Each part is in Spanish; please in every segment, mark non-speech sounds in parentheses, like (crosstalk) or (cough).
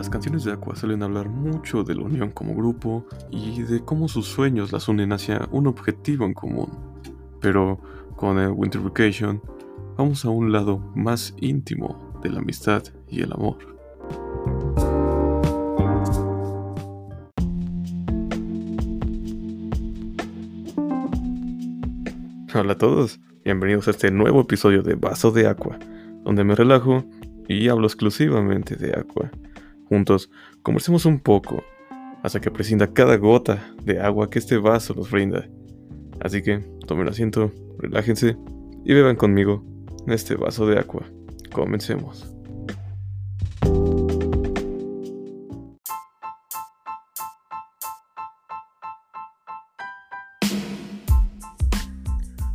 Las canciones de Aqua suelen hablar mucho de la unión como grupo y de cómo sus sueños las unen hacia un objetivo en común. Pero con el Winter Vacation vamos a un lado más íntimo de la amistad y el amor. Hola a todos, bienvenidos a este nuevo episodio de Vaso de Aqua, donde me relajo y hablo exclusivamente de Aqua. Juntos conversemos un poco hasta que prescinda cada gota de agua que este vaso nos brinda. Así que tomen asiento, relájense y beban conmigo en este vaso de agua. Comencemos.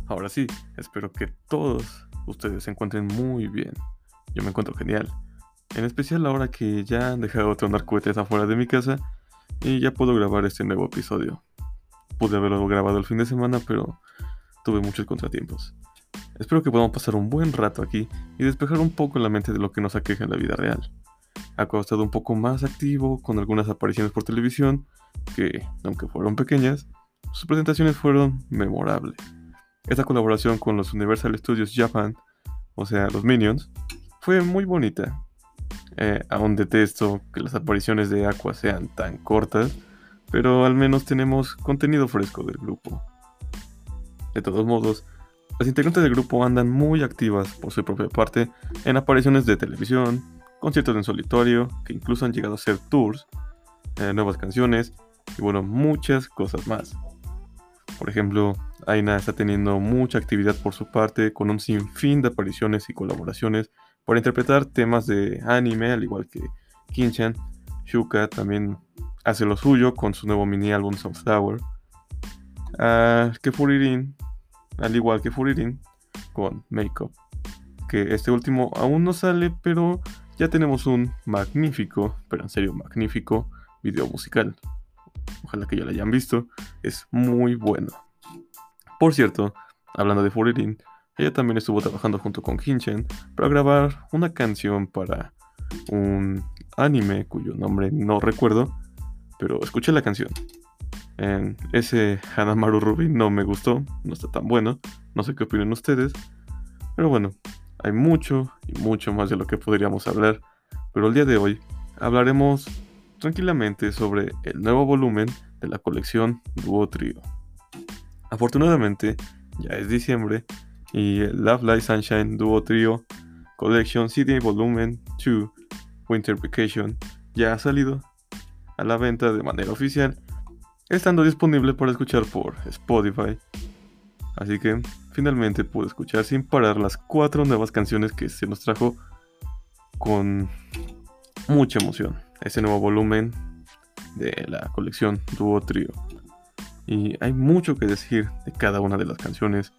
Ahora sí, espero que todos ustedes se encuentren muy bien. Yo me encuentro genial. En especial ahora que ya han dejado de tronar cohetes afuera de mi casa y ya puedo grabar este nuevo episodio. Pude haberlo grabado el fin de semana, pero tuve muchos contratiempos. Espero que podamos pasar un buen rato aquí y despejar un poco la mente de lo que nos aqueja en la vida real. Ha estado un poco más activo con algunas apariciones por televisión que, aunque fueron pequeñas, sus presentaciones fueron memorables. Esta colaboración con los Universal Studios Japan, o sea, los Minions, fue muy bonita eh, aún detesto que las apariciones de Aqua sean tan cortas, pero al menos tenemos contenido fresco del grupo. De todos modos, las integrantes del grupo andan muy activas por su propia parte en apariciones de televisión, conciertos en solitario, que incluso han llegado a ser tours, eh, nuevas canciones y bueno, muchas cosas más. Por ejemplo, Aina está teniendo mucha actividad por su parte con un sinfín de apariciones y colaboraciones por interpretar temas de anime, al igual que Kinchan. Shuka también hace lo suyo con su nuevo mini álbum Sunflower. Uh, que Furirin, al igual que Furirin, con Makeup. Que este último aún no sale, pero ya tenemos un magnífico, pero en serio magnífico, video musical. Ojalá que ya lo hayan visto, es muy bueno. Por cierto, hablando de Furirin, ella también estuvo trabajando junto con Kinchen para grabar una canción para un anime cuyo nombre no recuerdo, pero escuché la canción. En ese Hanamaru Ruby no me gustó, no está tan bueno, no sé qué opinan ustedes, pero bueno, hay mucho y mucho más de lo que podríamos hablar, pero el día de hoy hablaremos tranquilamente sobre el nuevo volumen de la colección Duo Trio. Afortunadamente, ya es diciembre y Love Light Sunshine Duo Trio Collection CD Volumen 2 Winter Vacation ya ha salido a la venta de manera oficial, estando disponible para escuchar por Spotify. Así que finalmente pude escuchar sin parar las cuatro nuevas canciones que se nos trajo con mucha emoción. Ese nuevo volumen de la colección Duo Trio. Y hay mucho que decir de cada una de las canciones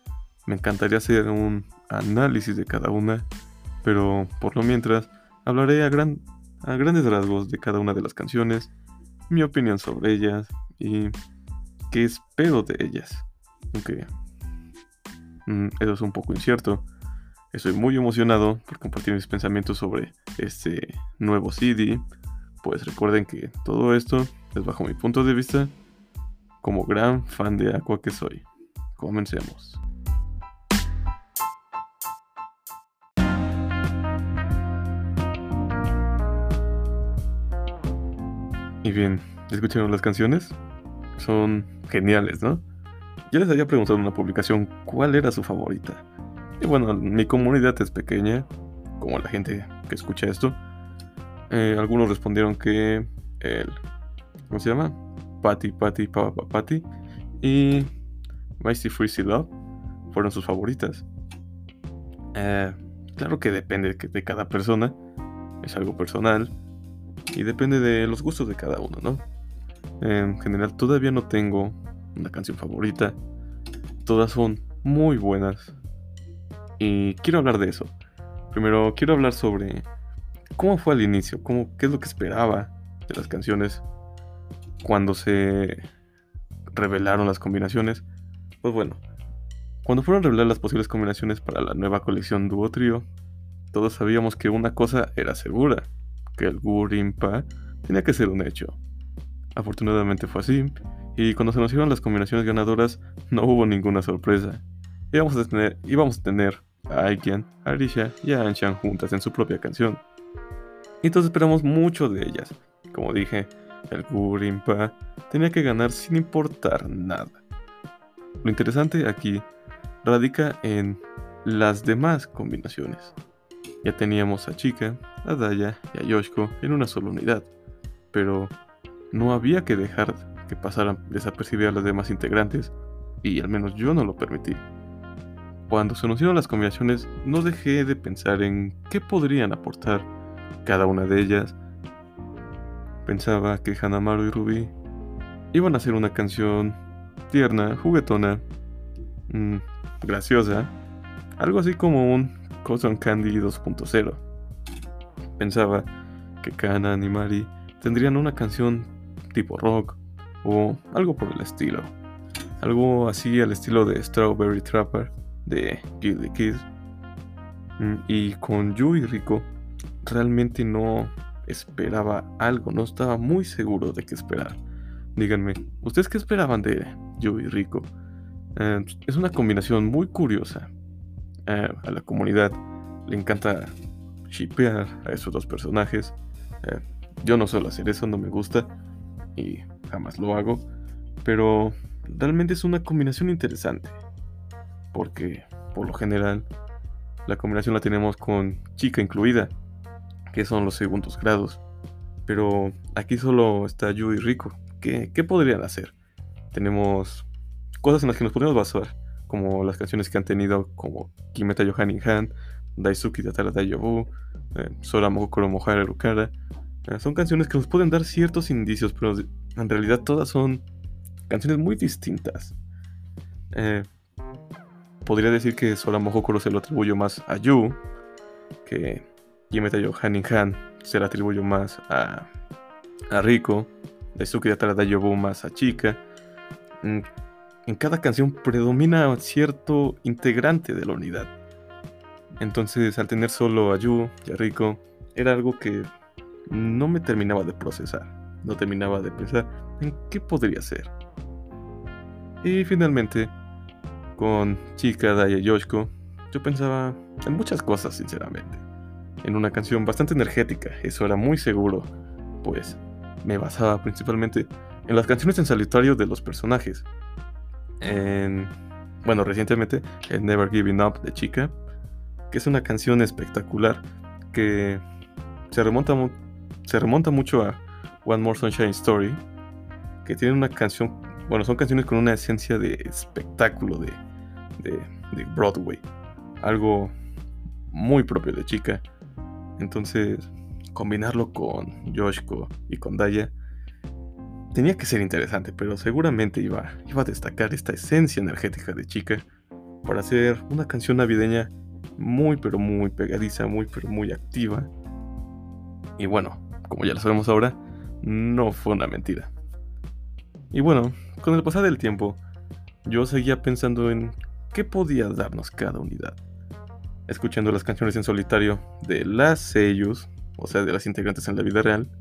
me encantaría hacer un análisis de cada una, pero por lo mientras hablaré a, gran, a grandes rasgos de cada una de las canciones, mi opinión sobre ellas y qué espero de ellas. Aunque mm, eso es un poco incierto. Estoy muy emocionado por compartir mis pensamientos sobre este nuevo CD. Pues recuerden que todo esto es bajo mi punto de vista como gran fan de Aqua que soy. Comencemos. Y bien, ¿escucharon las canciones? Son geniales, ¿no? Ya les había preguntado en una publicación cuál era su favorita. Y bueno, mi comunidad es pequeña, como la gente que escucha esto. Eh, algunos respondieron que el. ¿Cómo se llama? Patty, Patty, Papa, Patty. Y Mighty Freezy Love fueron sus favoritas. Eh, claro que depende de cada persona. Es algo personal y depende de los gustos de cada uno, ¿no? En general todavía no tengo una canción favorita. Todas son muy buenas. Y quiero hablar de eso. Primero quiero hablar sobre cómo fue al inicio, cómo, qué es lo que esperaba de las canciones cuando se revelaron las combinaciones. Pues bueno, cuando fueron reveladas las posibles combinaciones para la nueva colección Duo Trio, todos sabíamos que una cosa era segura, que el Gurimpa tenía que ser un hecho. Afortunadamente fue así, y cuando se anunciaron las combinaciones ganadoras no hubo ninguna sorpresa. Íbamos a tener, íbamos a, tener a a Arisha y a Anshan juntas en su propia canción. Y entonces esperamos mucho de ellas. Como dije, el Gurimpa tenía que ganar sin importar nada. Lo interesante aquí radica en las demás combinaciones. Ya teníamos a Chica, a Daya y a Yoshiko en una sola unidad, pero no había que dejar que pasaran desapercibidas las demás integrantes, y al menos yo no lo permití. Cuando se anunciaron las combinaciones, no dejé de pensar en qué podrían aportar cada una de ellas. Pensaba que Hanamaru y Ruby iban a hacer una canción tierna, juguetona, mmm, graciosa, algo así como un Cotton Candy 2.0. Pensaba que Kanan y Mari tendrían una canción tipo rock o algo por el estilo. Algo así al estilo de Strawberry Trapper de Gilly Kids. Mm, y con Yu y Rico realmente no esperaba algo, no estaba muy seguro de qué esperar. Díganme, ¿ustedes qué esperaban de Yu y Rico? Eh, es una combinación muy curiosa. A la comunidad le encanta shipear a esos dos personajes. Eh, yo no suelo hacer eso, no me gusta y jamás lo hago. Pero realmente es una combinación interesante. Porque por lo general la combinación la tenemos con chica incluida, que son los segundos grados. Pero aquí solo está Yu y Rico. ¿Qué, ¿Qué podrían hacer? Tenemos cosas en las que nos podemos basar, como las canciones que han tenido como Kimeta Yohanin Han, Daisuki Tatara Dayobu, eh, Sora Mohokoro Mohara Rukara. Eh, son canciones que nos pueden dar ciertos indicios, pero en realidad todas son canciones muy distintas. Eh, podría decir que Sora Mohokoro se lo atribuyo más a Yu, que Kimeta Yohanin Han se lo atribuyo más a, a Riko, Daisuki Tatara Dayobu más a Chika. Mm, en cada canción predomina cierto integrante de la unidad. Entonces, al tener solo a Yu y a Rico, era algo que no me terminaba de procesar. No terminaba de pensar en qué podría ser. Y finalmente, con Chika, Daya y Yoshiko, yo pensaba en muchas cosas, sinceramente. En una canción bastante energética, eso era muy seguro, pues me basaba principalmente en las canciones en solitario de los personajes, en, bueno, recientemente, en Never Giving Up de Chica, que es una canción espectacular que se remonta, mucho a One More Sunshine Story, que tiene una canción, bueno, son canciones con una esencia de espectáculo de, de, de Broadway, algo muy propio de Chica. Entonces, combinarlo con Yoshiko y con Daya tenía que ser interesante, pero seguramente iba, a destacar esta esencia energética de chica para hacer una canción navideña muy pero muy pegadiza, muy pero muy activa. Y bueno, como ya lo sabemos ahora, no fue una mentira. Y bueno, con el pasar del tiempo, yo seguía pensando en qué podía darnos cada unidad. Escuchando las canciones en solitario de las sellos, o sea, de las integrantes en la vida real,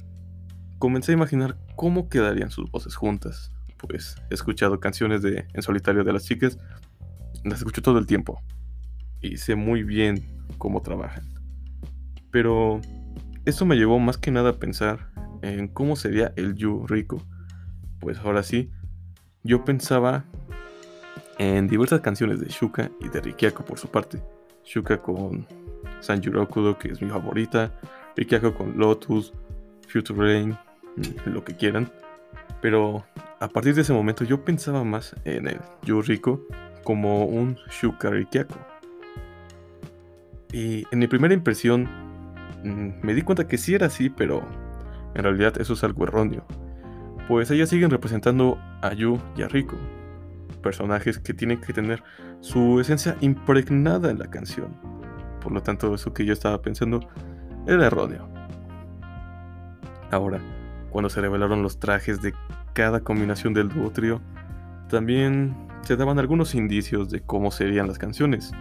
comencé a imaginar cómo quedarían sus voces juntas. Pues he escuchado canciones de En solitario de las chicas, las escucho todo el tiempo y sé muy bien cómo trabajan. Pero esto me llevó más que nada a pensar en cómo sería el Yu Rico. Pues ahora sí, yo pensaba en diversas canciones de Shuka y de Rikiako por su parte. Shuka con Sanjurokudo, que es mi favorita, Rikiako con Lotus, Future Rain, lo que quieran. Pero a partir de ese momento yo pensaba más en el Yuriko como un Shukarikiako. Y en mi primera impresión mm, me di cuenta que sí era así, pero en realidad eso es algo erróneo. Pues ellas siguen representando a Yu y a Riko, personajes que tienen que tener su esencia impregnada en la canción. Por lo tanto, eso que yo estaba pensando era erróneo. Ahora, cuando se revelaron los trajes de cada combinación del dúo trío, también se daban algunos indicios de cómo serían las canciones.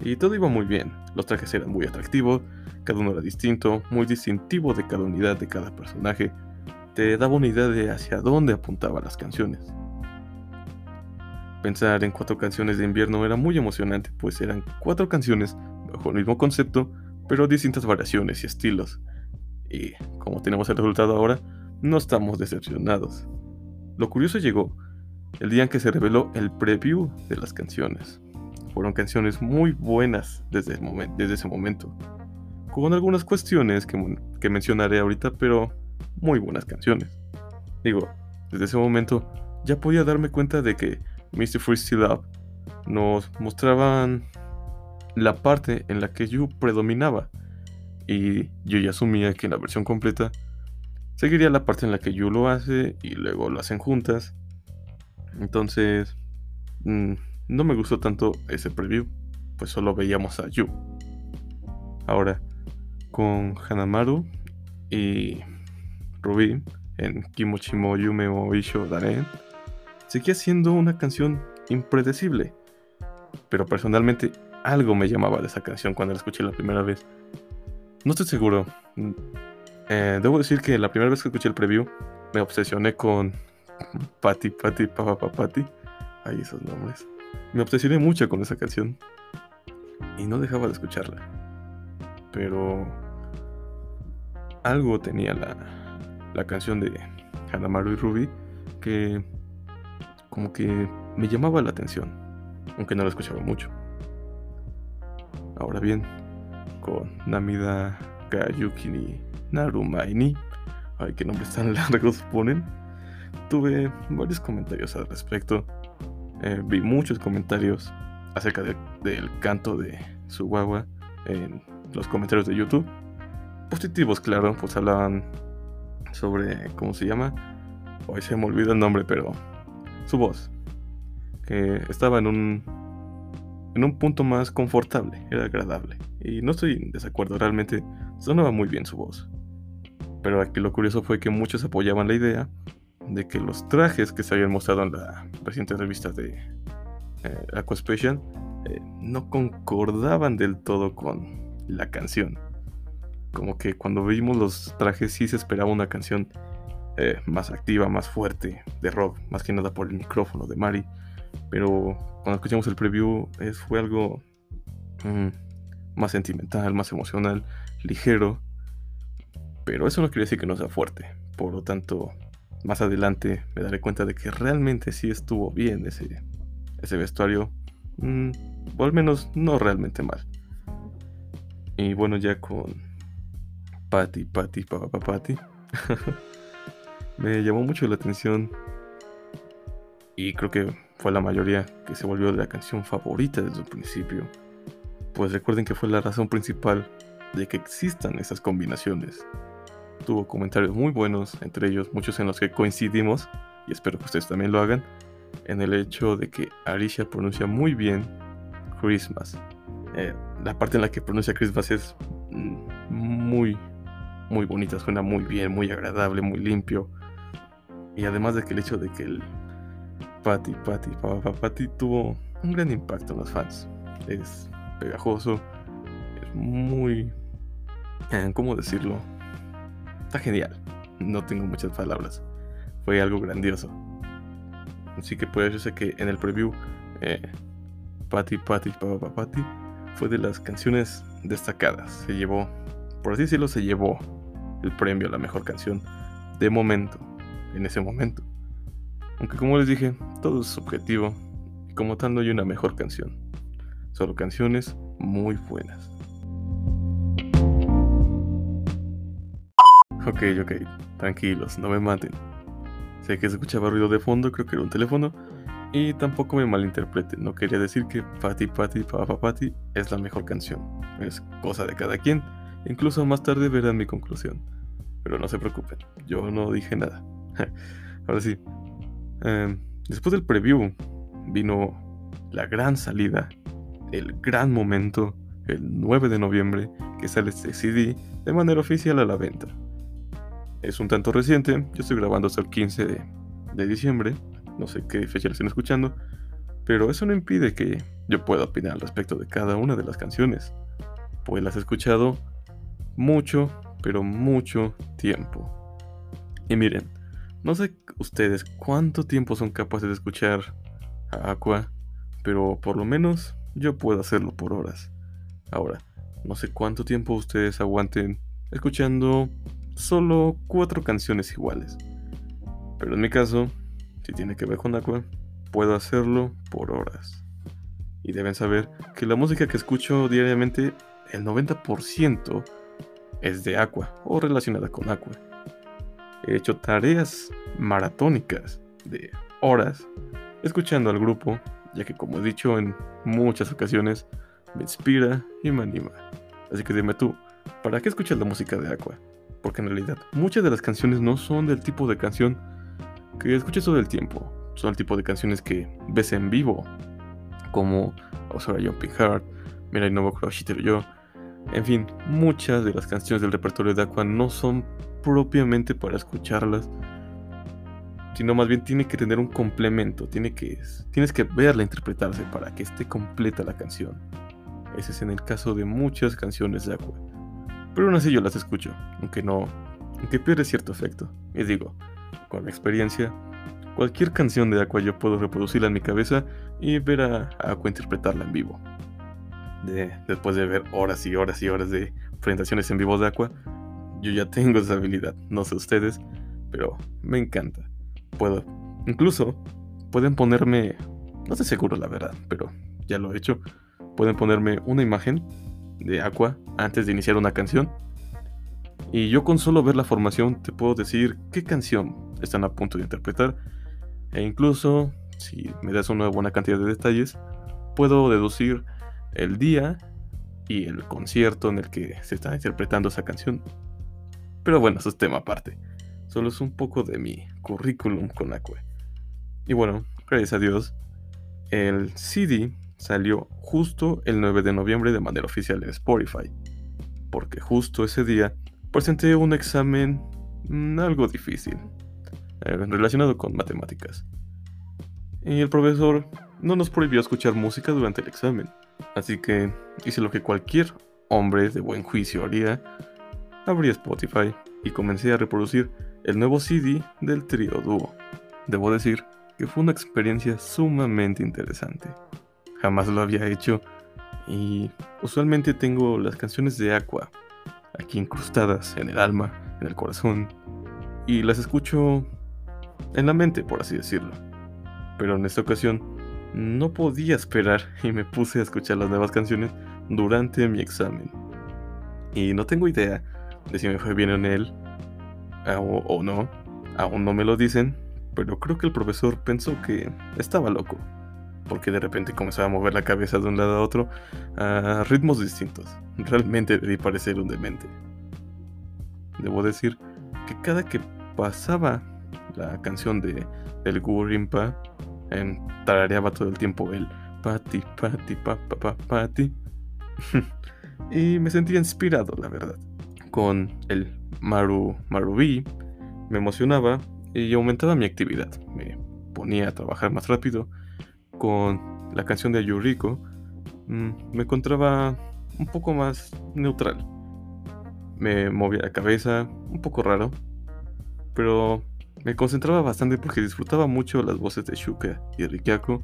Y todo iba muy bien, los trajes eran muy atractivos, cada uno era distinto, muy distintivo de cada unidad de cada personaje, te daba una idea de hacia dónde apuntaban las canciones. Pensar en cuatro canciones de invierno era muy emocionante, pues eran cuatro canciones bajo el mismo concepto, pero distintas variaciones y estilos. Y como tenemos el resultado ahora, no estamos decepcionados. Lo curioso llegó el día en que se reveló el preview de las canciones. Fueron canciones muy buenas desde, desde ese momento, con algunas cuestiones que, que mencionaré ahorita, pero muy buenas canciones. Digo, desde ese momento ya podía darme cuenta de que Mr. Free Still Up nos mostraban la parte en la que Yu predominaba. Y yo ya asumía que en la versión completa seguiría la parte en la que Yu lo hace y luego lo hacen juntas. Entonces, mm, no me gustó tanto ese preview, pues solo veíamos a Yu. Ahora, con Hanamaru y Ruby en Kimochimo Yume o Isho Daren seguía siendo una canción impredecible. Pero personalmente algo me llamaba de esa canción cuando la escuché la primera vez. No estoy seguro. Eh, debo decir que la primera vez que escuché el preview me obsesioné con Patty, Patty, Papa, Patty. Ay, esos nombres. Me obsesioné mucho con esa canción. Y no dejaba de escucharla. Pero algo tenía la, la canción de Hanamaru y Ruby que como que me llamaba la atención, aunque no la escuchaba mucho. Ahora bien, con Namida Gayuki ni Narumaini, ay qué nombres tan (laughs) largos ponen, tuve varios comentarios al respecto. Eh, vi muchos comentarios acerca del canto de su en los comentarios de YouTube. Positivos, claro, pues hablaban sobre, ¿cómo se llama? Hoy se me olvida el nombre, pero su voz, que estaba en un, en un punto más confortable, era agradable. Y no estoy en desacuerdo, realmente sonaba muy bien su voz. Pero aquí lo curioso fue que muchos apoyaban la idea de que los trajes que se habían mostrado en la reciente revista de eh, Aquaspecial eh, no concordaban del todo con la canción. Como que cuando vimos los trajes sí se esperaba una canción eh, más activa, más fuerte de rock, más que nada por el micrófono de Mari. Pero cuando escuchamos el preview es, fue algo mm, más sentimental, más emocional, ligero. Pero eso no quiere decir que no sea fuerte. Por lo tanto, más adelante me daré cuenta de que realmente sí estuvo bien ese, ese vestuario. Mm, o al menos no realmente mal. Y bueno, ya con Patty, Patty, papá, Patty. (laughs) me llamó mucho la atención y creo que fue la mayoría que se volvió la canción favorita desde el principio. Pues recuerden que fue la razón principal de que existan esas combinaciones. Tuvo comentarios muy buenos, entre ellos muchos en los que coincidimos, y espero que ustedes también lo hagan, en el hecho de que Arisha pronuncia muy bien Christmas. Eh, la parte en la que pronuncia Christmas es mm, muy, muy bonita, suena muy bien, muy agradable, muy limpio. Y además de que el hecho de que el Patty, Patty, Papá Patty tuvo un gran impacto en los fans. Es pegajoso, es muy... Eh, ¿Cómo decirlo? Está genial. No tengo muchas palabras. Fue algo grandioso. Así que pues yo sé que en el preview eh, Patty, Patty, Papá Patty fue de las canciones destacadas. Se llevó, por así decirlo, se llevó el premio a la mejor canción de momento en ese momento. Aunque como les dije, todo es subjetivo y como tal no hay una mejor canción. Solo canciones muy buenas. Ok, ok, tranquilos, no me maten. Sé que se escuchaba ruido de fondo, creo que era un teléfono. Y tampoco me malinterpreten, no quería decir que Patty Patty Papa Patty es la mejor canción. Es cosa de cada quien. Incluso más tarde verán mi conclusión. Pero no se preocupen, yo no dije nada. (laughs) Ahora sí. Em, después del preview vino la gran salida, el gran momento, el 9 de noviembre, que sale este CD de manera oficial a la venta. Es un tanto reciente, yo estoy grabando hasta el 15 de, diciembre, no sé qué fecha lo estén escuchando, Pero eso no impide que yo pueda opinar al respecto de cada una de las canciones, pues las he escuchado mucho, pero mucho tiempo. Y miren, no sé ustedes cuánto tiempo son capaces de escuchar a Aqua, pero por lo menos yo puedo hacerlo por horas. Ahora, no sé cuánto tiempo ustedes aguanten escuchando solo cuatro canciones iguales. Pero en mi caso, si tiene que ver con Aqua, puedo hacerlo por horas. Y deben saber que la música que escucho diariamente, el 90% es de Aqua o relacionada con Aqua. He hecho tareas maratónicas de horas escuchando al grupo, ya que como he dicho en muchas ocasiones, me inspira y me anima. Así que dime tú, ¿para qué escuchas la música de Aqua? Porque en realidad muchas de las canciones no son del tipo de canción que escuchas todo el tiempo. Son el tipo de canciones que ves en vivo, como Osora Jumping Heart, Mirai Novo Kuroshiteru Yo. En fin, muchas de las canciones del repertorio de Aqua no son propiamente para escucharlas, sino más bien tiene que tener un complemento, tiene que, tienes que verla interpretarse para que esté completa la canción. Ese es en el caso de muchas canciones de Aqua. Pero aún así yo las escucho, aunque no, aunque pierde cierto efecto. Y digo, con la experiencia, cualquier canción de Aqua yo puedo reproducirla en mi cabeza y ver a, Aqua interpretarla en vivo. después de ver horas y horas y horas de presentaciones en vivo de Aqua, yo ya tengo esa habilidad, no sé ustedes, pero me encanta. Puedo, incluso, pueden ponerme, no estoy seguro la verdad, pero ya lo he hecho, pueden ponerme una imagen de Aqua antes de iniciar una canción. Y yo con solo ver la formación te puedo decir qué canción están a punto de interpretar. E incluso, si me das una buena cantidad de detalles, puedo deducir el día y el concierto en el que se está interpretando esa canción. Pero bueno, eso es tema aparte. Solo es un poco de mi currículum con Aqua. Y bueno, gracias a Dios, el CD salió justo el 9 de noviembre de manera oficial en Spotify. Porque justo ese día presenté un examen mm, algo difícil, eh, relacionado con matemáticas. Y el profesor no nos prohibió escuchar música durante el examen. Así que hice lo que cualquier hombre de buen juicio haría abrí Spotify y comencé a reproducir el nuevo CD del trío dúo. Debo decir que fue una experiencia sumamente interesante. Jamás lo había hecho y usualmente tengo las canciones de Aqua aquí incrustadas en el alma, en el corazón, y las escucho en la mente, por así decirlo. Pero en esta ocasión no podía esperar y me puse a escuchar las nuevas canciones durante mi examen. Y no tengo idea de si me fue bien en él o, no. Aún no me lo dicen, pero creo que el profesor pensó que estaba loco, porque de repente comenzaba a mover la cabeza de un lado a otro a ritmos distintos. Realmente debí parecer un demente. Debo decir que cada que pasaba la canción de El Gurimpa, en, tarareaba todo el tiempo el pati, pati, pa, pa, pa, pati. (laughs) y me sentía inspirado, la verdad con el Maru Marubi, me emocionaba y aumentaba mi actividad. Me ponía a trabajar más rápido. Con la canción de Yuriko mm, me encontraba un poco más neutral. Me movía la cabeza, un poco raro, pero me concentraba bastante porque disfrutaba mucho las voces de Shuka y Rikyako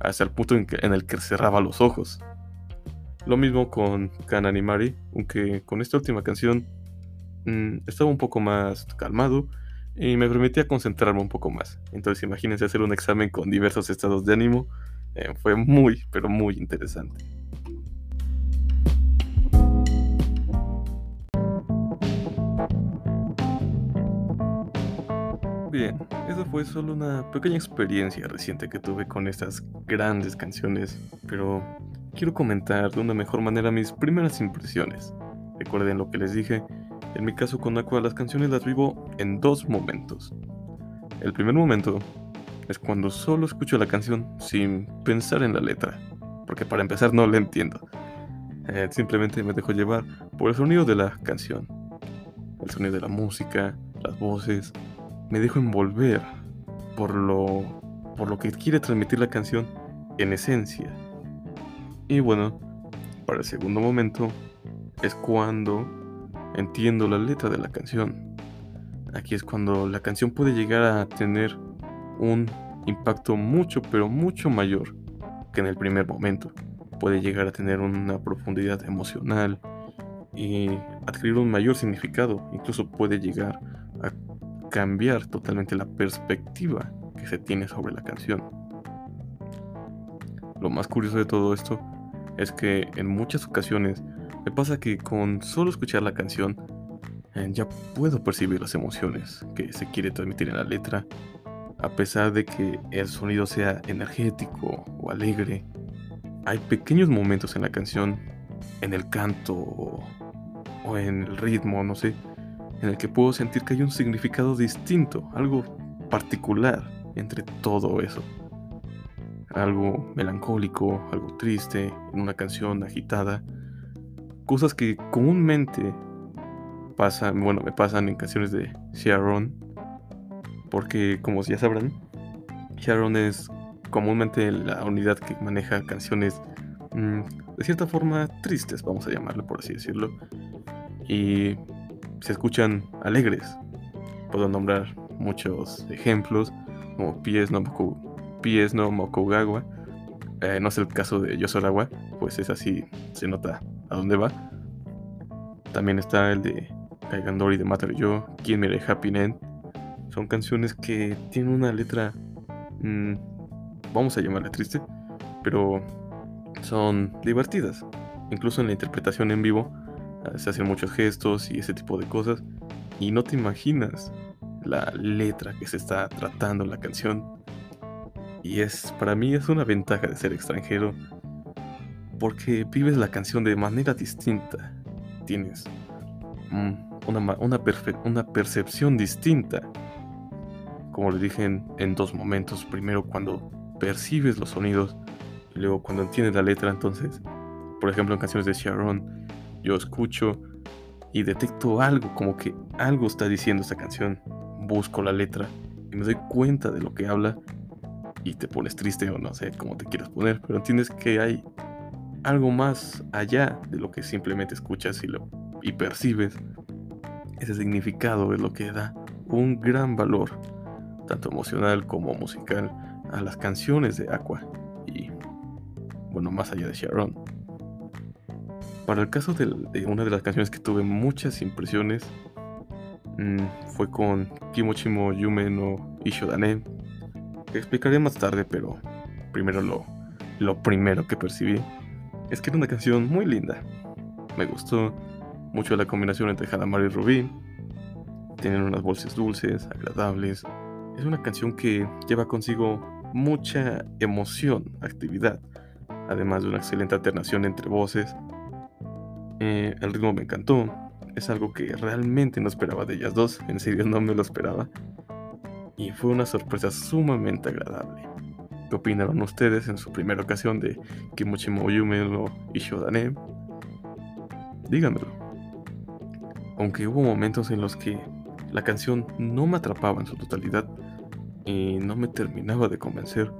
hasta el punto en, en el que cerraba los ojos. Lo mismo con Kananimari, aunque con esta última canción mm, estaba un poco más calmado y me permitía concentrarme un poco más. Entonces imagínense hacer un examen con diversos estados de ánimo. Eh, fue muy, pero muy interesante. Bien, esa fue solo una pequeña experiencia reciente que tuve con estas grandes canciones, pero quiero comentar de una mejor manera mis primeras impresiones. Recuerden lo que les dije, en mi caso con Aqua las canciones las vivo en dos momentos. El primer momento es cuando solo escucho la canción sin pensar en la letra, porque para empezar no la entiendo. Eh, simplemente me dejo llevar por el sonido de la canción, el sonido de la música, las voces. Me dejo envolver por lo, por lo que quiere transmitir la canción en esencia. Y bueno, para el segundo momento es cuando entiendo la letra de la canción. Aquí es cuando la canción puede llegar a tener un impacto mucho, pero mucho mayor que en el primer momento. Puede llegar a tener una profundidad emocional y adquirir un mayor significado. Incluso puede llegar a cambiar totalmente la perspectiva que se tiene sobre la canción. Lo más curioso de todo esto es que en muchas ocasiones me pasa que con solo escuchar la canción eh, ya puedo percibir las emociones que se quiere transmitir en la letra, a pesar de que el sonido sea energético o alegre. Hay pequeños momentos en la canción, en el canto o en el ritmo, no sé, en el que puedo sentir que hay un significado distinto, algo particular entre todo eso. Algo melancólico, algo triste, en una canción agitada. Cosas que comúnmente pasan, bueno, me pasan en canciones de Sharon. Porque como ya sabrán, Sharon es comúnmente la unidad que maneja canciones mm, de cierta forma tristes, vamos a llamarlo por así decirlo. Y se escuchan alegres. Puedo nombrar muchos ejemplos, como Pies Moku, Pies no Mokugawa. Eh, no es el caso de Yosorawa, pues es así, se nota a dónde va. También está el de Kaigandori de Matar Yo, Quien Mire Happy End. Son canciones que tienen una letra, mm, vamos a llamarla triste, pero son divertidas. Incluso en la interpretación en vivo se hacen muchos gestos y ese tipo de cosas. Y no te imaginas la letra que se está tratando la canción. Y es, para mí es una ventaja de ser extranjero. Porque vives la canción de manera distinta. Tienes una, una, una percepción distinta. Como le dije en, en dos momentos. Primero cuando percibes los sonidos. Y luego cuando entiendes la letra. Entonces, por ejemplo, en canciones de Sharon yo escucho y detecto algo, como que algo está diciendo esta canción. Busco la letra y me doy cuenta de lo que habla y te pones triste o no sé cómo te quieras poner, pero entiendes que hay algo más allá de lo que simplemente escuchas y, lo, y percibes. Ese significado es lo que da un gran valor, tanto emocional como musical, a las canciones de Aqua y, bueno, más allá de Sharon. Para el caso de, una de las canciones que tuve muchas impresiones mm, fue con Kimochimo Yume no Ishodane. Que explicaré más tarde, pero primero lo, lo primero que percibí es que era una canción muy linda. Me gustó mucho la combinación entre Hanamaru y Rubin. Tienen unas voces dulces, agradables. Es una canción que lleva consigo mucha emoción, actividad, además de una excelente alternación entre voces eh, el ritmo me encantó. Es algo que realmente no esperaba de ellas dos. En serio no me lo esperaba. Y fue una sorpresa sumamente agradable. ¿Qué opinaron ustedes en su primera ocasión de Kimochi Moyume no Ishodane? Díganmelo. Aunque hubo momentos en los que la canción no me atrapaba en su totalidad y no me terminaba de convencer,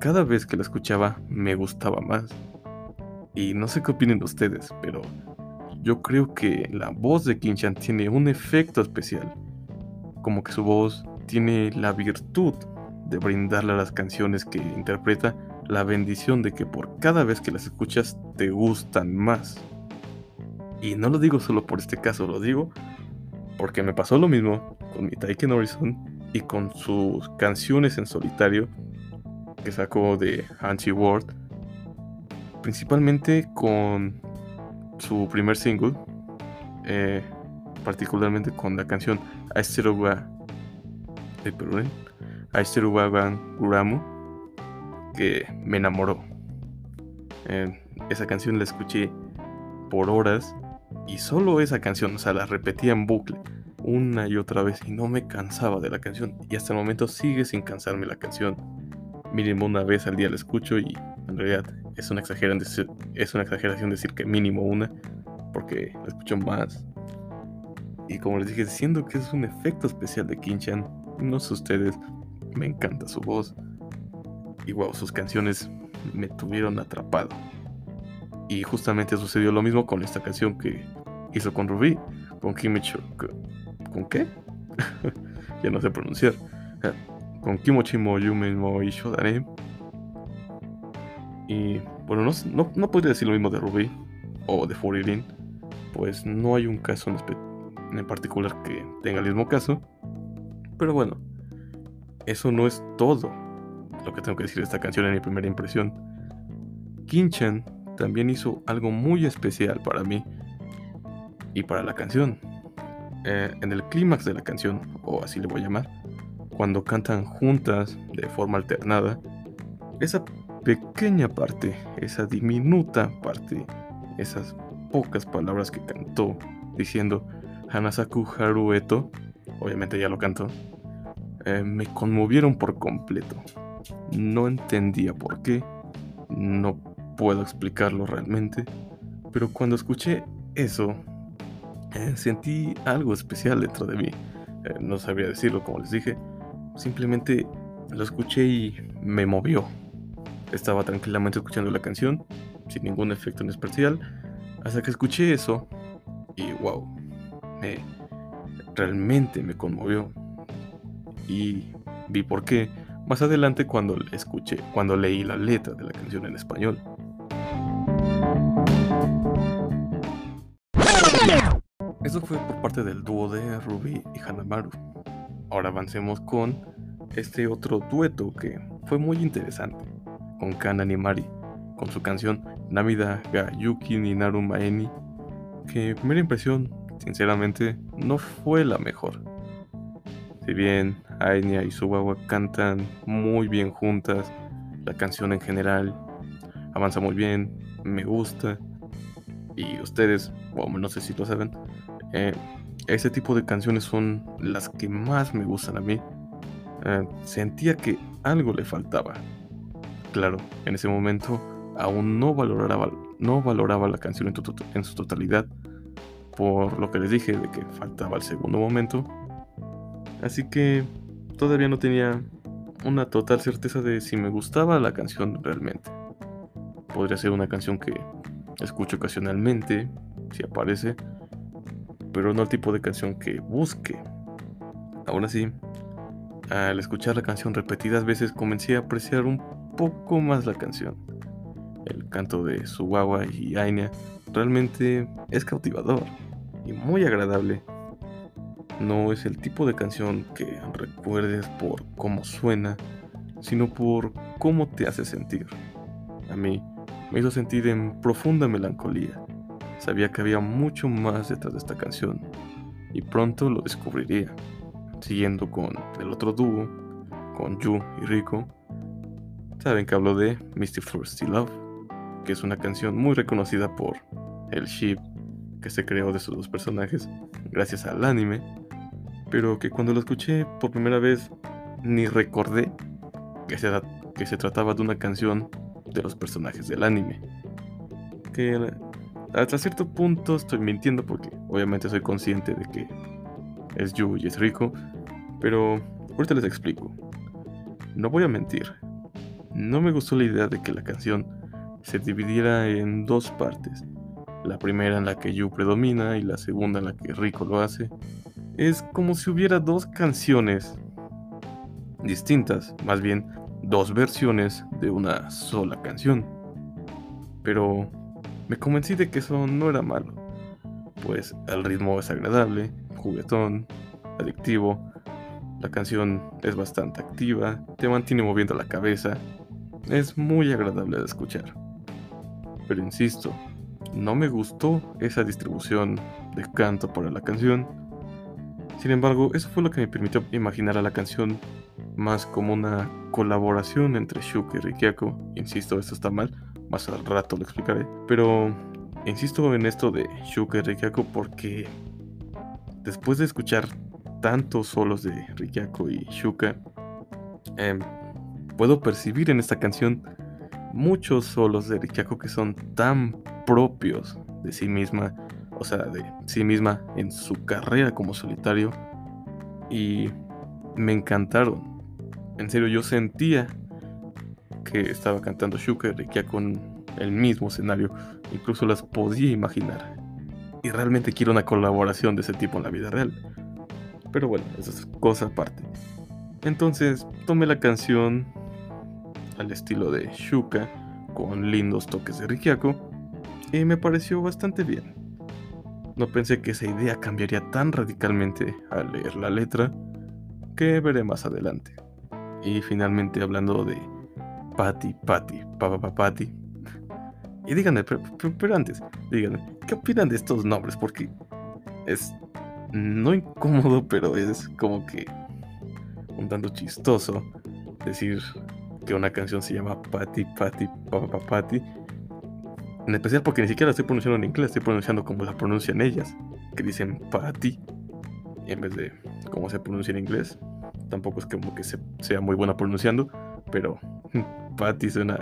cada vez que la escuchaba me gustaba más. Y no sé qué opinen ustedes, pero yo creo que la voz de Kinchan tiene un efecto especial. Como que su voz tiene la virtud de brindarle a las canciones que interpreta la bendición de que por cada vez que las escuchas te gustan más. Y no lo digo solo por este caso, lo digo porque me pasó lo mismo con mi Taiken Horizon y con sus canciones en solitario que sacó de Anti World principalmente con su primer single, eh, particularmente con la canción Aisteruwa de Perú, Guramu, que me enamoró. Eh, esa canción la escuché por horas y solo esa canción, o sea, la repetía en bucle una y otra vez y no me cansaba de la canción y hasta el momento sigue sin cansarme la canción. Mínimo una vez al día la escucho y en realidad es una, exageración, decir que mínimo una, porque la escucho más. Y como les dije, siendo que es un efecto especial de Kinchan, no sé ustedes, me encanta su voz. Y wow, sus canciones me tuvieron atrapado. Y justamente sucedió lo mismo con esta canción que hizo con Ruby, con Kimichi. ¿Con qué? (laughs) ya no sé pronunciar. Con Kimochi mo Yume mo Ishodare. Y bueno, no, no, podría decir lo mismo de Ruby o de Furirin, pues no hay un caso en, en particular que tenga el mismo caso. Pero bueno, eso no es todo lo que tengo que decir de esta canción en mi primera impresión. Kinchan también hizo algo muy especial para mí y para la canción. Eh, en el clímax de la canción, o así le voy a llamar, cuando cantan juntas de forma alternada, esa pequeña parte, esa diminuta parte, esas pocas palabras que cantó diciendo Hanasaku Harueto, obviamente ya lo cantó, eh, me conmovieron por completo. No entendía por qué, no puedo explicarlo realmente, pero cuando escuché eso, eh, sentí algo especial dentro de mí. Eh, no sabría decirlo como les dije, simplemente lo escuché y me movió. Estaba tranquilamente escuchando la canción, sin ningún efecto en especial, hasta que escuché eso y wow, me, realmente me conmovió. Y vi por qué más adelante cuando escuché, cuando leí la letra de la canción en español. Eso fue por parte del dúo de Ruby y Hanamaru. Ahora avancemos con este otro dueto que fue muy interesante, con Kanan y Mari, con su canción Namida ga Yuki ni Naru Maeni, que primera impresión, sinceramente, no fue la mejor. Si bien Ainia y Subawa cantan muy bien juntas, la canción en general avanza muy bien, me gusta. Y ustedes, bueno, no sé si lo saben, eh, ese tipo de canciones son las que más me gustan a mí. Eh, sentía que algo le faltaba. Claro, en ese momento aún no valoraba, no valoraba la canción en, en su totalidad, por lo que les dije de que faltaba el segundo momento Así que todavía no tenía una total certeza de si me gustaba la canción realmente. Podría ser una canción que escucho ocasionalmente, si aparece, pero no el tipo de canción que busque. Aún así, al escuchar la canción repetidas veces comencé a apreciar un poco más la canción. El canto de Suwawa y Aina realmente es cautivador y muy agradable no es el tipo de canción que recuerdes por cómo suena, sino por cómo te hace sentir. A mí me hizo sentir en profunda melancolía. Sabía que había mucho más detrás de esta canción y pronto lo descubriría. Siguiendo con el otro dúo, con Yu y Rico, saben que hablo de Misty First Love, que es una canción muy reconocida por el ship que se creó de sus dos personajes gracias al anime pero que cuando lo escuché por primera vez ni recordé que se, que se trataba de una canción de los personajes del anime. Que hasta cierto punto estoy mintiendo porque obviamente soy consciente de que es Yu y es Rico, pero ahorita les explico. No voy a mentir, no me gustó la idea de que la canción se dividiera en dos partes. La primera en la que Yu predomina y la segunda en la que Rico lo hace es como si hubiera dos canciones distintas, más bien dos versiones de una sola canción. Pero me convencí de que eso no era malo, pues el ritmo es agradable, juguetón, adictivo, la canción es bastante activa, te mantiene moviendo la cabeza, es muy agradable de escuchar. Pero insisto, no me gustó esa distribución de canto para la canción sin embargo, eso fue lo que me permitió imaginar a la canción más como una colaboración entre Shuka y Rikiako. Insisto, esto está mal, más al rato lo explicaré. Pero insisto en esto de Shuka y Rikiako porque después de escuchar tantos solos de Rikiako y Shuka, em, puedo percibir en esta canción muchos solos de Rikiako que son tan propios de sí misma o sea, de sí misma en su carrera como solitario. Y me encantaron. En serio, yo sentía que estaba cantando Shuka Rikia con el mismo escenario, incluso las podía imaginar. Y realmente quiero una colaboración de ese tipo en la vida real. Pero bueno, eso es cosa aparte. Entonces tomé la canción al estilo de Shuka, con lindos toques de Rikiako, y me pareció bastante bien. No pensé que esa idea cambiaría tan radicalmente al leer la letra, que veré más adelante. Y finalmente hablando de Patty, Patty, Papa Patty. Y díganme, pero, antes, díganme, ¿qué opinan de estos nombres? Porque es no incómodo, pero es como que un tanto chistoso decir que una canción se llama Patty, Patty, Papa Patty. En especial porque ni siquiera la estoy pronunciando en inglés, estoy pronunciando como la pronuncian ellas, que dicen Patty, en vez de como se pronuncia en inglés. Tampoco es como que sea muy buena pronunciando, pero (laughs) Patty suena,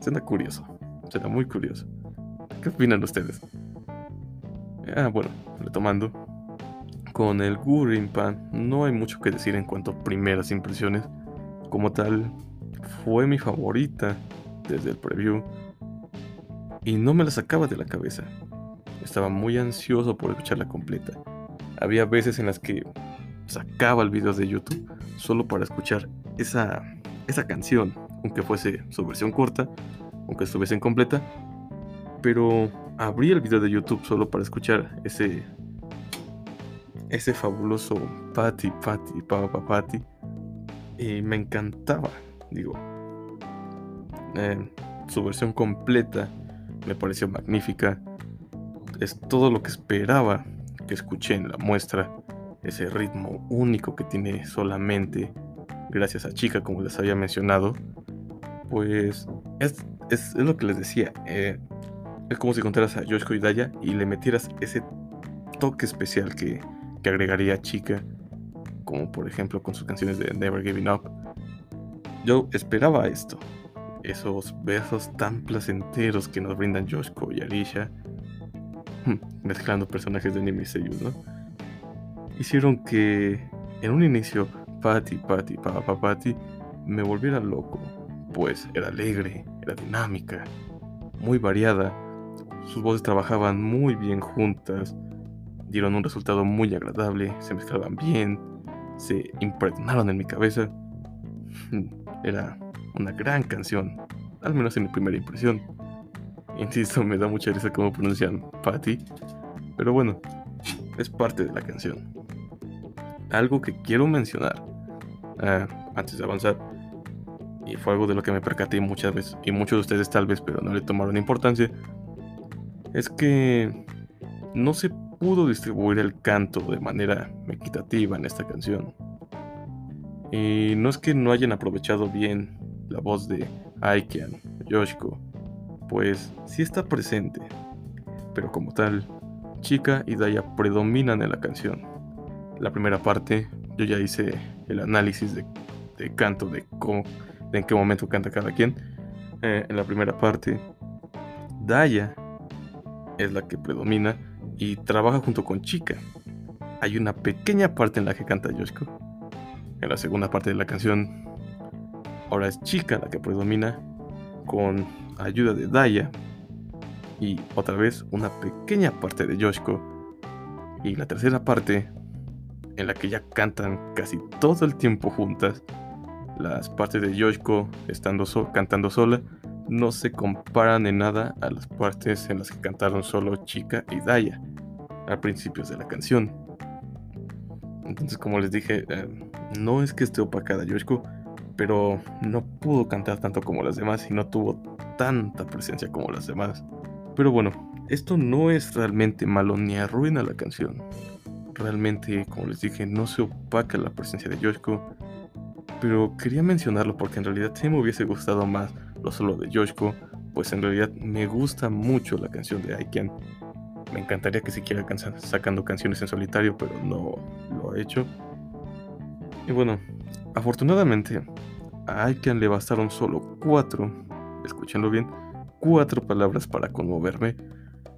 suena curioso, suena muy curioso. ¿Qué opinan ustedes? Ah, bueno, retomando. Con el Pan no hay mucho que decir en cuanto a primeras impresiones. Como tal, fue mi favorita desde el preview y no me la sacaba de la cabeza. Estaba muy ansioso por escucharla completa. Había veces en las que sacaba el video de YouTube solo para escuchar esa, esa canción, aunque fuese su versión corta, aunque estuviese incompleta, pero abrí el video de YouTube solo para escuchar ese ese fabuloso Patty, Patty, Papa Patty y me encantaba digo, eh, su versión completa me pareció magnífica. Es todo lo que esperaba que escuché en la muestra. Ese ritmo único que tiene solamente gracias a Chica, como les había mencionado. Pues es, es, lo que les decía. Eh, es como si contaras a Yoshiko y Daya y le metieras ese toque especial que, que agregaría Chica. Como por ejemplo con sus canciones de Never Giving Up yo esperaba esto. Esos besos tan placenteros que nos brindan Yoshiko y Arisha. Hmm, mezclando personajes de anime y ¿no? Hicieron que en un inicio Patty, Patty, Papa Patty me volviera loco. Pues era alegre, era dinámica, muy variada. Sus voces trabajaban muy bien juntas, dieron un resultado muy agradable, se mezclaban bien, se impregnaron en mi cabeza. Era una gran canción, al menos en mi primera impresión. Insisto, me da mucha risa cómo pronuncian Patty, pero bueno, es parte de la canción. Algo que quiero mencionar ah, antes de avanzar, y fue algo de lo que me percaté muchas veces, y muchos de ustedes tal vez, pero no le tomaron importancia, es que no se pudo distribuir el canto de manera equitativa en esta canción. Y no es que no hayan aprovechado bien la voz de Aikian, Yoshiko, pues sí está presente, pero como tal, Chica y Daya predominan en la canción. La primera parte, yo ya hice el análisis de, canto, de, cómo, de en qué momento canta cada quien. Eh, en la primera parte, Daya es la que predomina y trabaja junto con Chica. Hay una pequeña parte en la que canta Yoshiko, en la segunda parte de la canción, ahora es Chica la que predomina con ayuda de Daya y otra vez una pequeña parte de Yoshiko y la tercera parte en la que ya cantan casi todo el tiempo juntas. Las partes de Yoshiko estando cantando sola no se comparan en nada a las partes en las que cantaron solo Chica y Daya a principios de la canción. Entonces, como les dije, eh, no es que esté opacada Yoshiko, pero no pudo cantar tanto como las demás y no tuvo tanta presencia como las demás. Pero bueno, esto no es realmente malo ni arruina la canción. Realmente, como les dije, no se opaca la presencia de Yoshiko. Pero quería mencionarlo porque en realidad sí me hubiese gustado más lo solo de Yoshiko, pues en realidad me gusta mucho la canción de Aiken. Me encantaría que siquiera sacando canciones en solitario, pero no lo ha hecho. Y bueno, afortunadamente a Aiken le bastaron solo cuatro, escúchenlo bien, cuatro palabras para conmoverme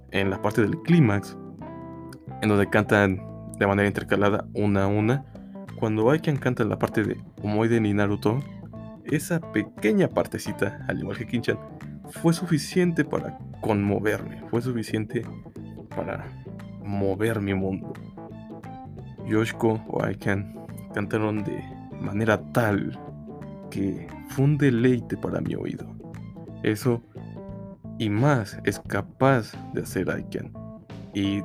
en la parte del clímax, en donde cantan de manera intercalada una a una. Cuando Aiken canta en la parte de Omoide ni Naruto, esa pequeña partecita, al igual que Kinchan, fue suficiente para conmoverme, fue suficiente para mover mi mundo. Yoshiko o Aiken cantaron de manera tal que fue un deleite para mi oído. Eso y más es capaz de hacer Aiken. Y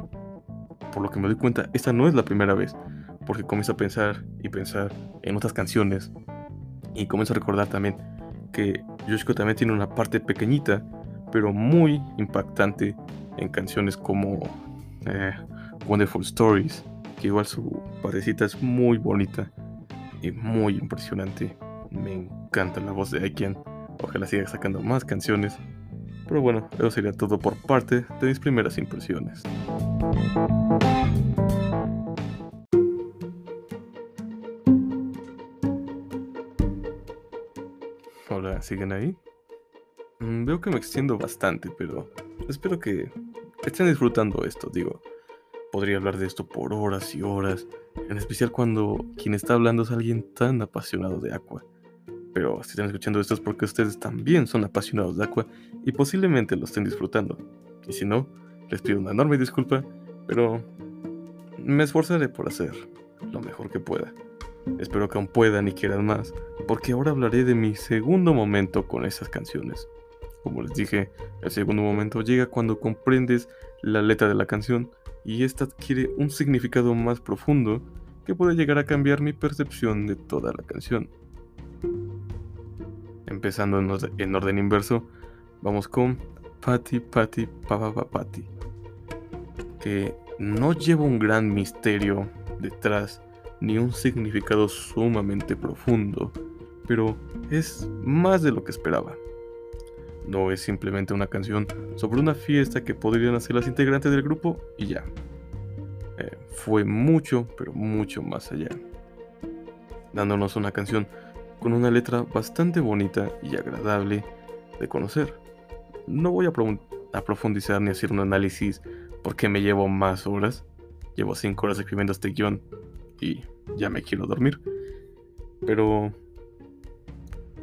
por lo que me doy cuenta, esta no es la primera vez, porque comienzo a pensar y pensar en otras canciones y comienzo a recordar también que Yoshiko también tiene una parte pequeñita, pero muy impactante en canciones como eh, Wonderful Stories, que igual su partecita es muy bonita y muy impresionante. Me encanta la voz de Aiken. Ojalá siga sacando más canciones. Pero bueno, eso sería todo por parte de mis primeras impresiones. Hola, ¿siguen ahí? Mm, veo que me extiendo bastante, pero espero que estén disfrutando esto, digo. Podría hablar de esto por horas y horas, en especial cuando quien está hablando es alguien tan apasionado de Aqua. Pero si están escuchando esto es porque ustedes también son apasionados de Aqua y posiblemente lo estén disfrutando. Y si no, les pido una enorme disculpa, pero me esforzaré por hacer lo mejor que pueda. Espero que aún puedan y quieran más, porque ahora hablaré de mi segundo momento con esas canciones. Como les dije, el segundo momento llega cuando comprendes la letra de la canción y esta adquiere un significado más profundo que puede llegar a cambiar mi percepción de toda la canción. Empezando en orden inverso, vamos con Patty Patty Papa Patty, que no lleva un gran misterio detrás ni un significado sumamente profundo, pero es más de lo que esperaba. No es simplemente una canción sobre una fiesta que podrían hacer las integrantes del grupo y ya. Eh, fue mucho, pero mucho más allá. Dándonos una canción con una letra bastante bonita y agradable de conocer. No voy a, profundizar ni hacer un análisis porque me llevo más horas. Llevo 5 horas escribiendo este guion y ya me quiero dormir. Pero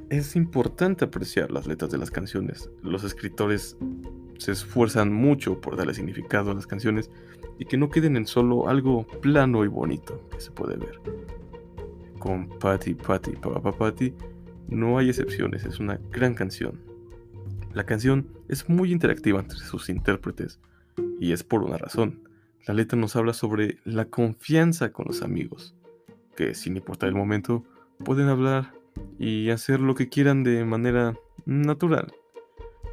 es importante apreciar las letras de las canciones. Los escritores se esfuerzan mucho por darle significado a las canciones y que no queden en solo algo plano y bonito que se puede ver. Con Patty, Patty, Papa Patty no hay excepciones, es una gran canción. La canción es muy interactiva entre sus intérpretes y es por una razón. La letra nos habla sobre la confianza con los amigos, que sin importar el momento pueden hablar y hacer lo que quieran de manera natural.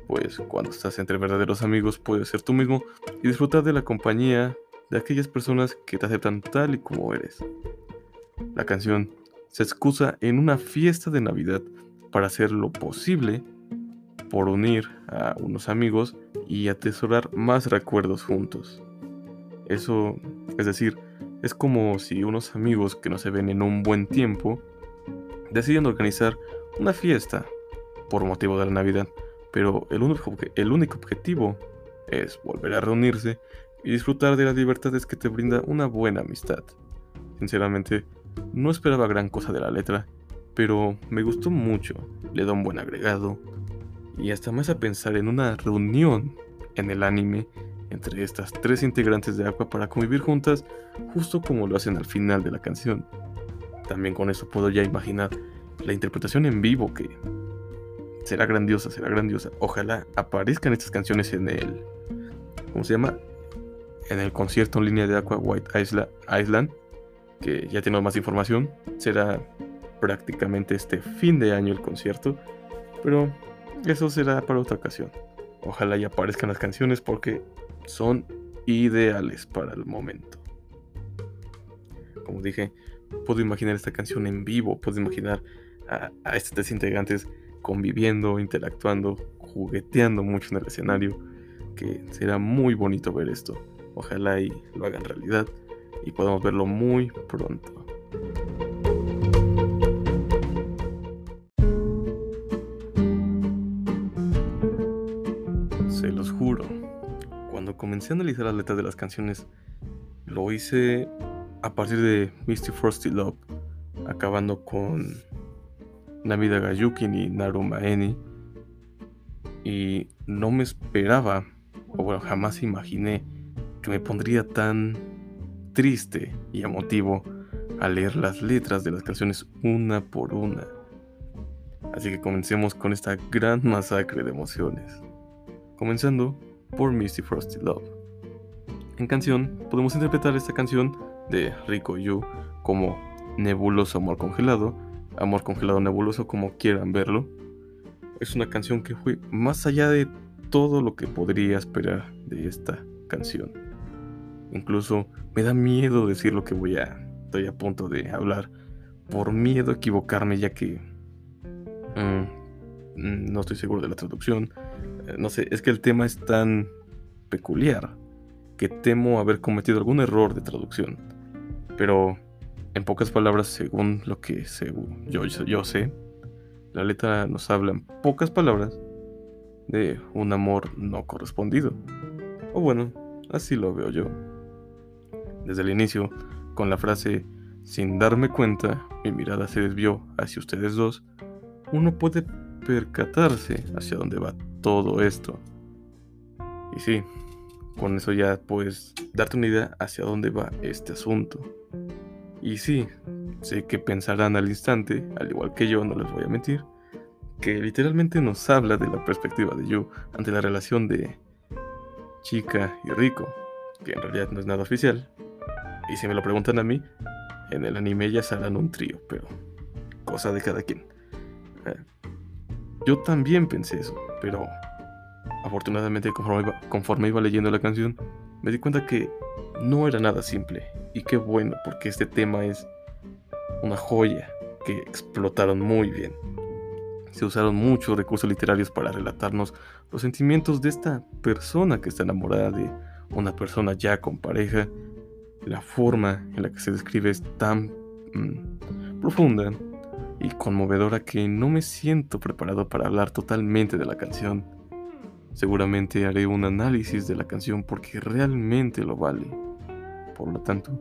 Pues cuando estás entre verdaderos amigos puedes ser tú mismo y disfrutar de la compañía de aquellas personas que te aceptan tal y como eres. La canción se excusa en una fiesta de Navidad para hacer lo posible por unir a unos amigos y atesorar más recuerdos juntos. Eso, es decir, es como si unos amigos que no se ven en un buen tiempo deciden organizar una fiesta por motivo de la Navidad, pero el único, el único objetivo es volver a reunirse y disfrutar de las libertades que te brinda una buena amistad. Sinceramente, no esperaba gran cosa de la letra, pero me gustó mucho, le da un buen agregado, y hasta me hace pensar en una reunión en el anime entre estas tres integrantes de Aqua para convivir juntas, justo como lo hacen al final de la canción. También con eso puedo ya imaginar la interpretación en vivo que será grandiosa, será grandiosa. Ojalá aparezcan estas canciones en el ¿cómo se llama? En el concierto en línea de Aqua White Island, que ya tenemos más información. Será prácticamente este fin de año el concierto, pero eso será para otra ocasión. Ojalá ya aparezcan las canciones porque son ideales para el momento. Como dije, puedo imaginar esta canción en vivo, puedo imaginar a, estos tres integrantes conviviendo, interactuando, jugueteando mucho en el escenario, que será muy bonito ver esto. Ojalá y lo hagan realidad y podamos verlo muy pronto. Se los juro, cuando comencé a analizar las letras de las canciones, lo hice a partir de Misty Frosty Love, acabando con Namida Gayuki ni Narumaeni. Y no me esperaba, o bueno, jamás imaginé que me pondría tan triste y emotivo al leer las letras de las canciones una por una. Así que comencemos con esta gran masacre de emociones. Comenzando por Misty Frosty Love. En canción, podemos interpretar esta canción de Rico Yu como nebuloso amor congelado, amor congelado nebuloso como quieran verlo. Es una canción que fue más allá de todo lo que podría esperar de esta canción. Incluso me da miedo decir lo que voy a estoy a punto de hablar por miedo a equivocarme ya que mm, no estoy seguro de la traducción. Eh, no sé, es que el tema es tan peculiar que temo haber cometido algún error de traducción. Pero en pocas palabras, según lo que según yo, yo sé, la letra nos habla en pocas palabras de un amor no correspondido. O bueno, así lo veo yo. Desde el inicio, con la frase sin darme cuenta, mi mirada se desvió hacia ustedes dos, uno puede percatarse hacia dónde va todo esto. Y sí, con eso ya puedes darte una idea hacia dónde va este asunto. Y sí, sé que pensarán al instante, al igual que yo, no les voy a mentir, que literalmente nos habla de la perspectiva de Yu ante la relación de chica y rico, que en realidad no es nada oficial, y si me lo preguntan a mí, en el anime ya harán un trío, pero cosa de cada quien. Eh, yo también pensé eso, pero afortunadamente conforme iba leyendo la canción, me di cuenta que no era nada simple. Y qué bueno, porque este tema es una joya que explotaron muy bien. Se usaron muchos recursos literarios para relatarnos los sentimientos de esta persona que está enamorada de una persona ya con pareja la forma en la que se describe es tan mm, profunda y conmovedora que no me siento preparado para hablar totalmente de la canción. Seguramente haré un análisis de la canción porque realmente lo vale. Por lo tanto,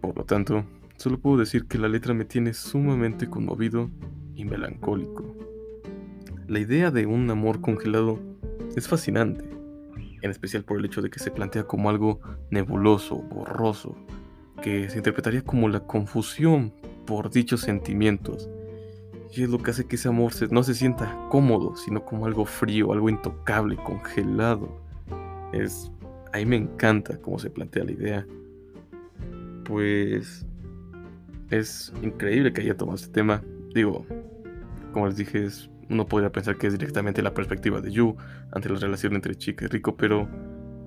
por lo tanto, solo puedo decir que la letra me tiene sumamente conmovido y melancólico. La idea de un amor congelado es fascinante en especial por el hecho de que se plantea como algo nebuloso, borroso, que se interpretaría como la confusión por dichos sentimientos. Y es lo que hace que ese amor no se sienta cómodo, sino como algo frío, algo intocable, congelado. Es, a me encanta cómo se plantea la idea. Pues es increíble que haya tomado este tema. Digo, como les dije, es uno podría pensar que es directamente la perspectiva de Yu ante la relación entre chica y rico, pero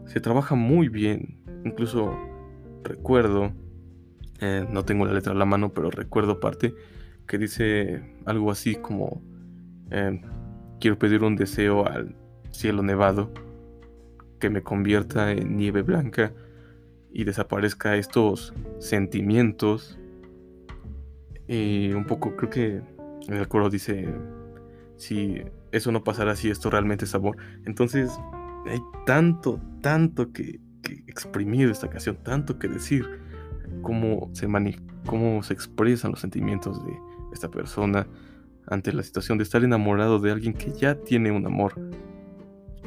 se trabaja muy bien. Incluso recuerdo, eh, no tengo la letra a la mano, pero recuerdo parte que dice algo así como, eh, quiero pedir un deseo al cielo nevado que me convierta en nieve blanca y desaparezca estos sentimientos. Y un poco creo que el coro dice si eso no pasara, si esto realmente es amor. Entonces, hay tanto, tanto que, exprimir esta canción, tanto que decir, cómo se, cómo se expresan los sentimientos de esta persona ante la situación de estar enamorado de alguien que ya tiene un amor.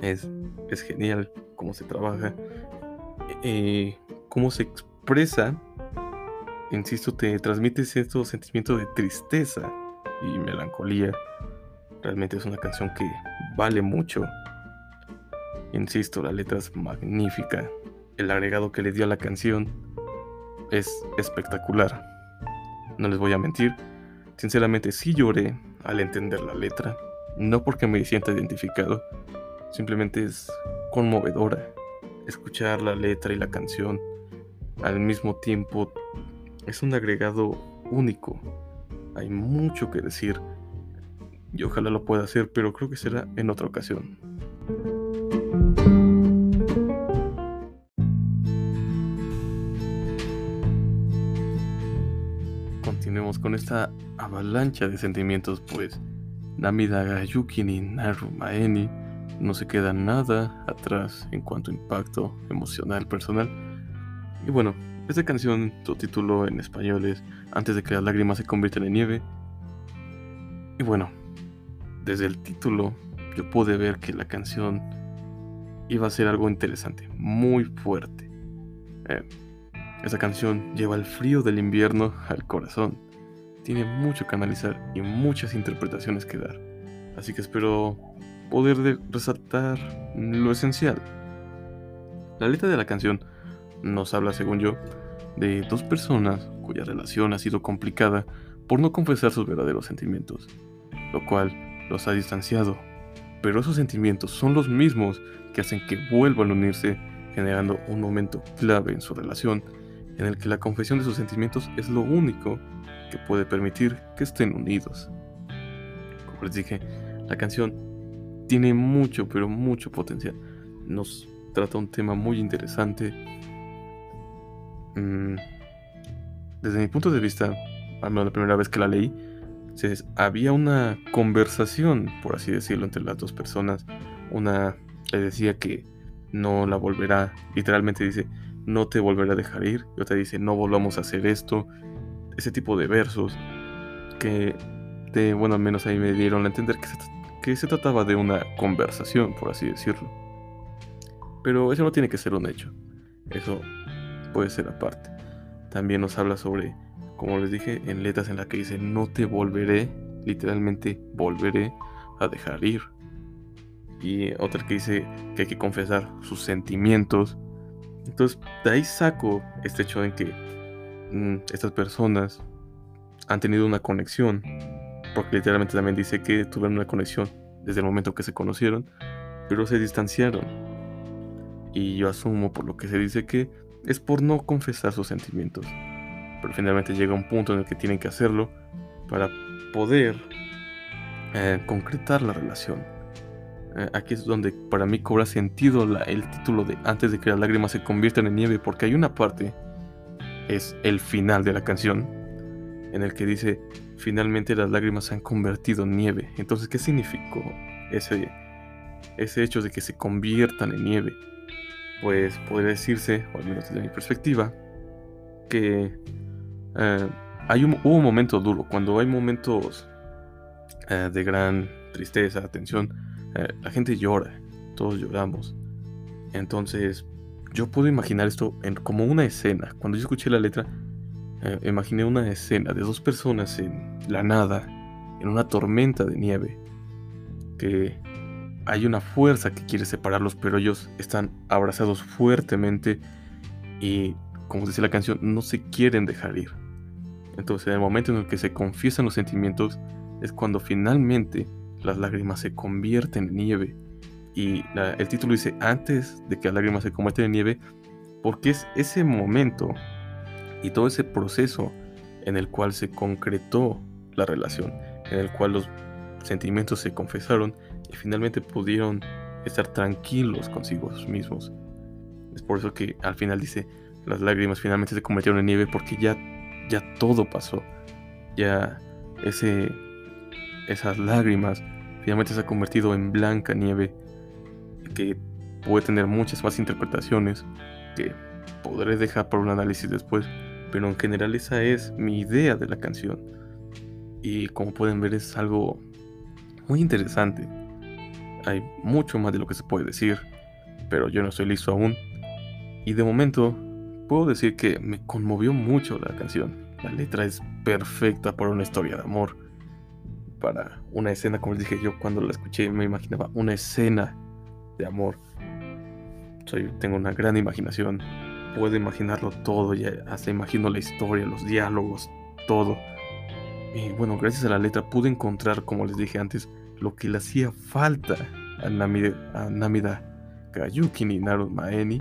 Es, es genial cómo se trabaja, eh, cómo se expresa. Insisto, te transmite estos sentimientos de tristeza y melancolía Realmente es una canción que vale mucho. Insisto, la letra es magnífica. El agregado que le dio a la canción es espectacular. No les voy a mentir, sinceramente sí lloré al entender la letra. No porque me sienta identificado, simplemente es conmovedora. Escuchar la letra y la canción al mismo tiempo es un agregado único. Hay mucho que decir y ojalá lo pueda hacer, pero creo que será en otra ocasión. Con esta avalancha de sentimientos, pues Namida Gayuki ni Naru Maeni no se queda nada atrás en cuanto a impacto emocional personal. Y bueno, esta canción, su título en español es Antes de que las lágrimas se conviertan en nieve, Y bueno, desde el título yo pude ver que la canción iba a ser algo interesante, muy fuerte. Eh, esa canción lleva el frío del invierno al corazón. Tiene mucho que analizar y muchas interpretaciones que dar. Así que espero poder resaltar lo esencial. La letra de la canción nos habla, según yo, de dos personas cuya relación ha sido complicada por no confesar sus verdaderos sentimientos, lo cual los ha distanciado. Pero esos sentimientos son los mismos que hacen que vuelvan a unirse, generando un momento clave en su relación, en el que la confesión de sus sentimientos es lo único que puede permitir que estén unidos. Como les dije, la canción tiene mucho, pero mucho potencial. Nos trata un tema muy interesante. Mm, desde mi punto de vista, al menos la primera vez que la leí, había una conversación, por así decirlo, entre las dos personas. Una le decía que no la volverá, literalmente dice, no te volverá a dejar ir. Y otra dice, no volvamos a hacer esto. Ese tipo de versos que, de, bueno, al menos ahí me dieron a entender que se, que se trataba de una conversación, por así decirlo. Pero eso no tiene que ser un hecho. Eso puede ser aparte. También nos habla sobre como les dije, en letras en las que dice no te volveré, literalmente volveré a dejar ir. Y otra que dice que hay que confesar sus sentimientos. Entonces, de ahí saco este hecho en que estas personas han tenido una conexión. Porque literalmente también dice que tuvieron una conexión desde el momento que se conocieron, pero se distanciaron. Y yo asumo por lo que se dice que es por no confesar sus sentimientos pero finalmente llega un punto en el que tienen que hacerlo para poder eh, concretar la relación. Eh, aquí es donde para mí cobra sentido el título de Antes de que las lágrimas se conviertan en nieve, porque hay una parte, es el final de la canción, en el que dice, finalmente las lágrimas se han convertido en nieve. Entonces, ¿qué significó ese, ese hecho de que se conviertan en nieve? Pues podría decirse, o al menos desde mi perspectiva, que eh, hay un, hubo un momento duro, cuando hay momentos eh, de gran tristeza, tensión, eh, la gente llora, todos lloramos. Entonces, yo puedo imaginar esto como una escena. Cuando yo escuché la letra, imaginé una escena de dos personas en la nada, en una tormenta de nieve, que hay una fuerza que quiere separarlos, pero ellos están abrazados fuertemente y como dice la canción, no se quieren dejar ir. Entonces, en el momento en el que se confiesan los sentimientos, es cuando finalmente las lágrimas se convierten en nieve. Y el título dice antes de que las lágrimas se conviertan en nieve, porque es ese momento y todo ese proceso en el cual se concretó la relación, en el cual los sentimientos se confesaron y finalmente pudieron estar tranquilos consigo mismos. Es por eso que al final dice, las lágrimas finalmente se convirtieron en nieve porque ya, ya todo pasó. Ya ese, esas lágrimas finalmente se ha convertido en blanca nieve que puede tener muchas más interpretaciones que podré dejar para un análisis después. Pero en general esa es mi idea de la canción. Y como pueden ver es algo muy interesante. Hay mucho más de lo que se puede decir, pero yo no estoy listo aún. Y de momento puedo decir que me conmovió mucho la canción. La letra es perfecta para una historia de amor. Para una escena, como les dije yo cuando la escuché, me imaginaba una escena de amor. Soy, tengo una gran imaginación. Puedo imaginarlo todo, y hasta imagino la historia, los diálogos, todo. Y bueno, gracias a la letra pude encontrar, como les dije antes, lo que le hacía falta a Namida, a Namida Kayuki ni Naru Maeni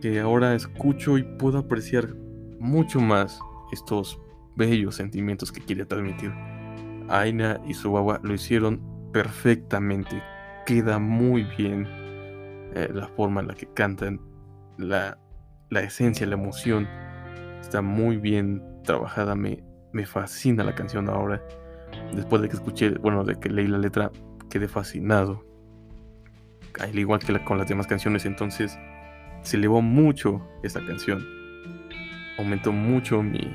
que ahora escucho y puedo apreciar mucho más estos bellos sentimientos que quiere transmitir. Aina y Subawa lo hicieron perfectamente. Queda muy bien eh, la forma en la que cantan, la, la, esencia, la emoción. Está muy bien trabajada. Me, me fascina la canción ahora. Después de que escuché, bueno, de que leí la letra, quedé fascinado. Al igual que con las demás canciones, entonces se elevó mucho esta canción. Aumentó mucho mi,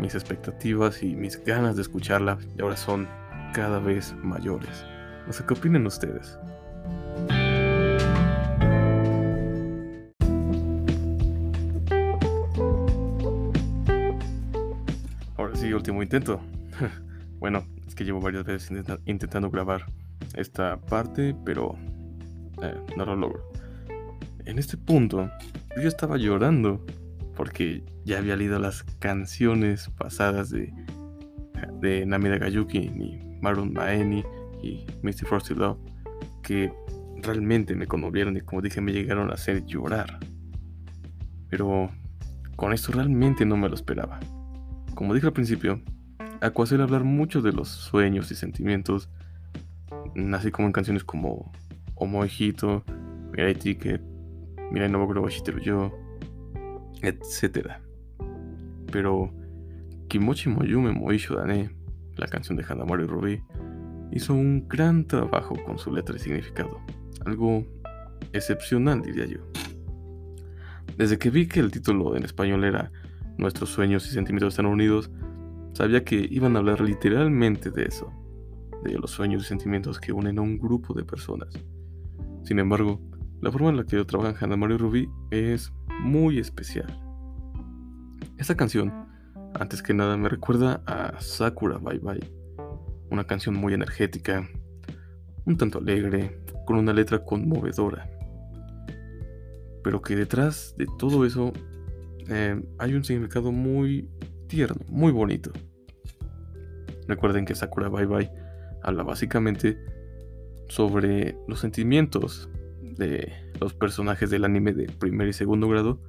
mis expectativas y mis ganas de escucharla ahora son cada vez mayores. No sé qué opinan ustedes. Ahora sí, último intento. (laughs) bueno, es que llevo varias veces intentando grabar esta parte, pero eh, no lo logro. En este punto, yo estaba llorando porque ya había leído las canciones pasadas de, de Namida Gayuki y Marun Maeni y Misty Frosty Love que realmente me conmovieron y como dije me llegaron a hacer llorar. Pero con esto realmente no me lo esperaba. Como dije al principio, Aqua suele hablar mucho de los sueños y sentimientos, así como en canciones como Omoejito, Mirai Ticket, Mirai Noboku Shiteru Yo, etc. Pero Kimochi Moyume Moisho Dane, la canción de Hanamaru Ruby, hizo un gran trabajo con su letra y significado. Algo excepcional, diría yo. Desde que vi que el título en español era Nuestros sueños y sentimientos están unidos, sabía que iban a hablar literalmente de eso, de los sueños y sentimientos que unen a un grupo de personas. Sin embargo, la forma en la que trabajan Hanamaru y Ruby es muy especial. Esta canción, antes que nada, me recuerda a Sakura Bye Bye, una canción muy energética, un tanto alegre, con una letra conmovedora. Pero que detrás de todo eso eh, hay un significado muy tierno, muy bonito. Recuerden que Sakura Bye Bye habla básicamente sobre los sentimientos de los personajes del anime de primer y segundo grado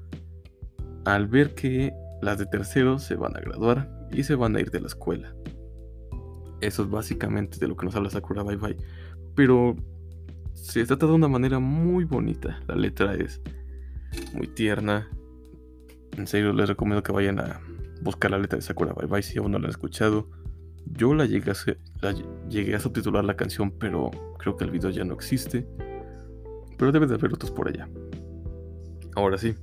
al ver que las de tercero se van a graduar y se van a ir de la escuela. Eso es básicamente de lo que nos habla Sakura Bye Bye. Pero se trata de una manera muy bonita. La letra es muy tierna. En serio, les recomiendo que vayan a buscar la letra de Sakura Bye Bye si aún no la han escuchado. Yo la llegué, a, subtitular la canción, pero creo que el video ya no existe. Pero debe de haber otros por allá. Ahora sí,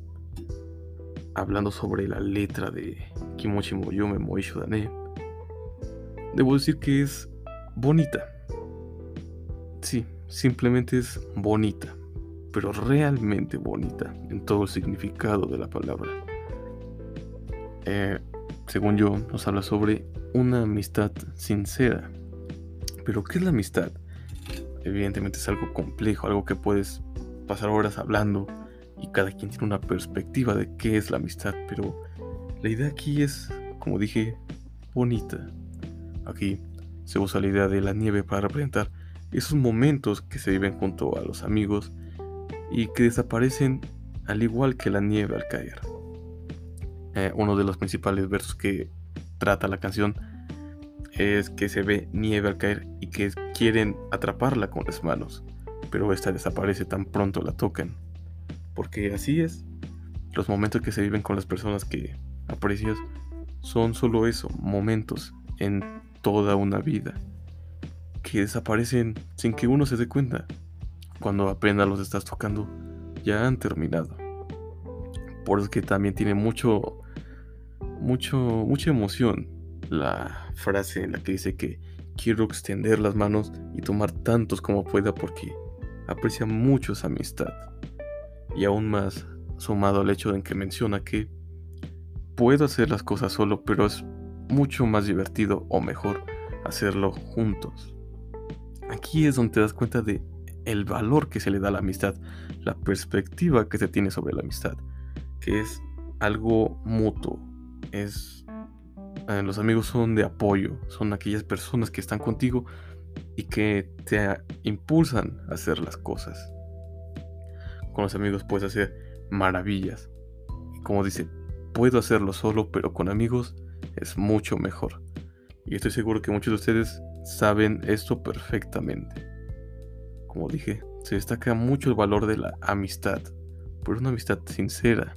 hablando sobre la letra de Kimochi Moyume Moisho Dane debo decir que es bonita. Sí, simplemente es bonita, pero realmente bonita en todo el significado de la palabra. Eh, según yo, nos habla sobre una amistad sincera. Pero ¿qué es la amistad? Evidentemente es algo complejo, algo que puedes pasar horas hablando y cada quien tiene una perspectiva de qué es la amistad, pero la idea aquí es, como dije, bonita. Aquí se usa la idea de la nieve para representar esos momentos que se viven junto a los amigos y que desaparecen al igual que la nieve al caer. Eh, uno de los principales versos que trata la canción es que se ve nieve al caer y que quieren atraparla con las manos, pero esta desaparece tan pronto la tocan. Porque así es, los momentos que se viven con las personas que aprecias son solo eso, momentos en toda una vida que desaparecen sin que uno se dé cuenta. Cuando apenas los estás tocando, ya han terminado. Por eso que también tiene mucho, mucho, mucha emoción la frase en la que dice que quiero extender las manos y tomar tantos como pueda porque aprecia mucho esa amistad. Y aún más sumado al hecho en que menciona que puedo hacer las cosas solo, pero es mucho más divertido o mejor hacerlo juntos. Aquí es donde te das cuenta de el valor que se le da a la amistad, la perspectiva que se tiene sobre la amistad, que es algo mutuo. Es eh, los amigos son de apoyo, son aquellas personas que están contigo y que te impulsan a hacer las cosas. Con los amigos puedes hacer maravillas. Como dice, puedo hacerlo solo, pero con amigos es mucho mejor. Y estoy seguro que muchos de ustedes saben esto perfectamente. Como dije, se destaca mucho el valor de la amistad, por una amistad sincera,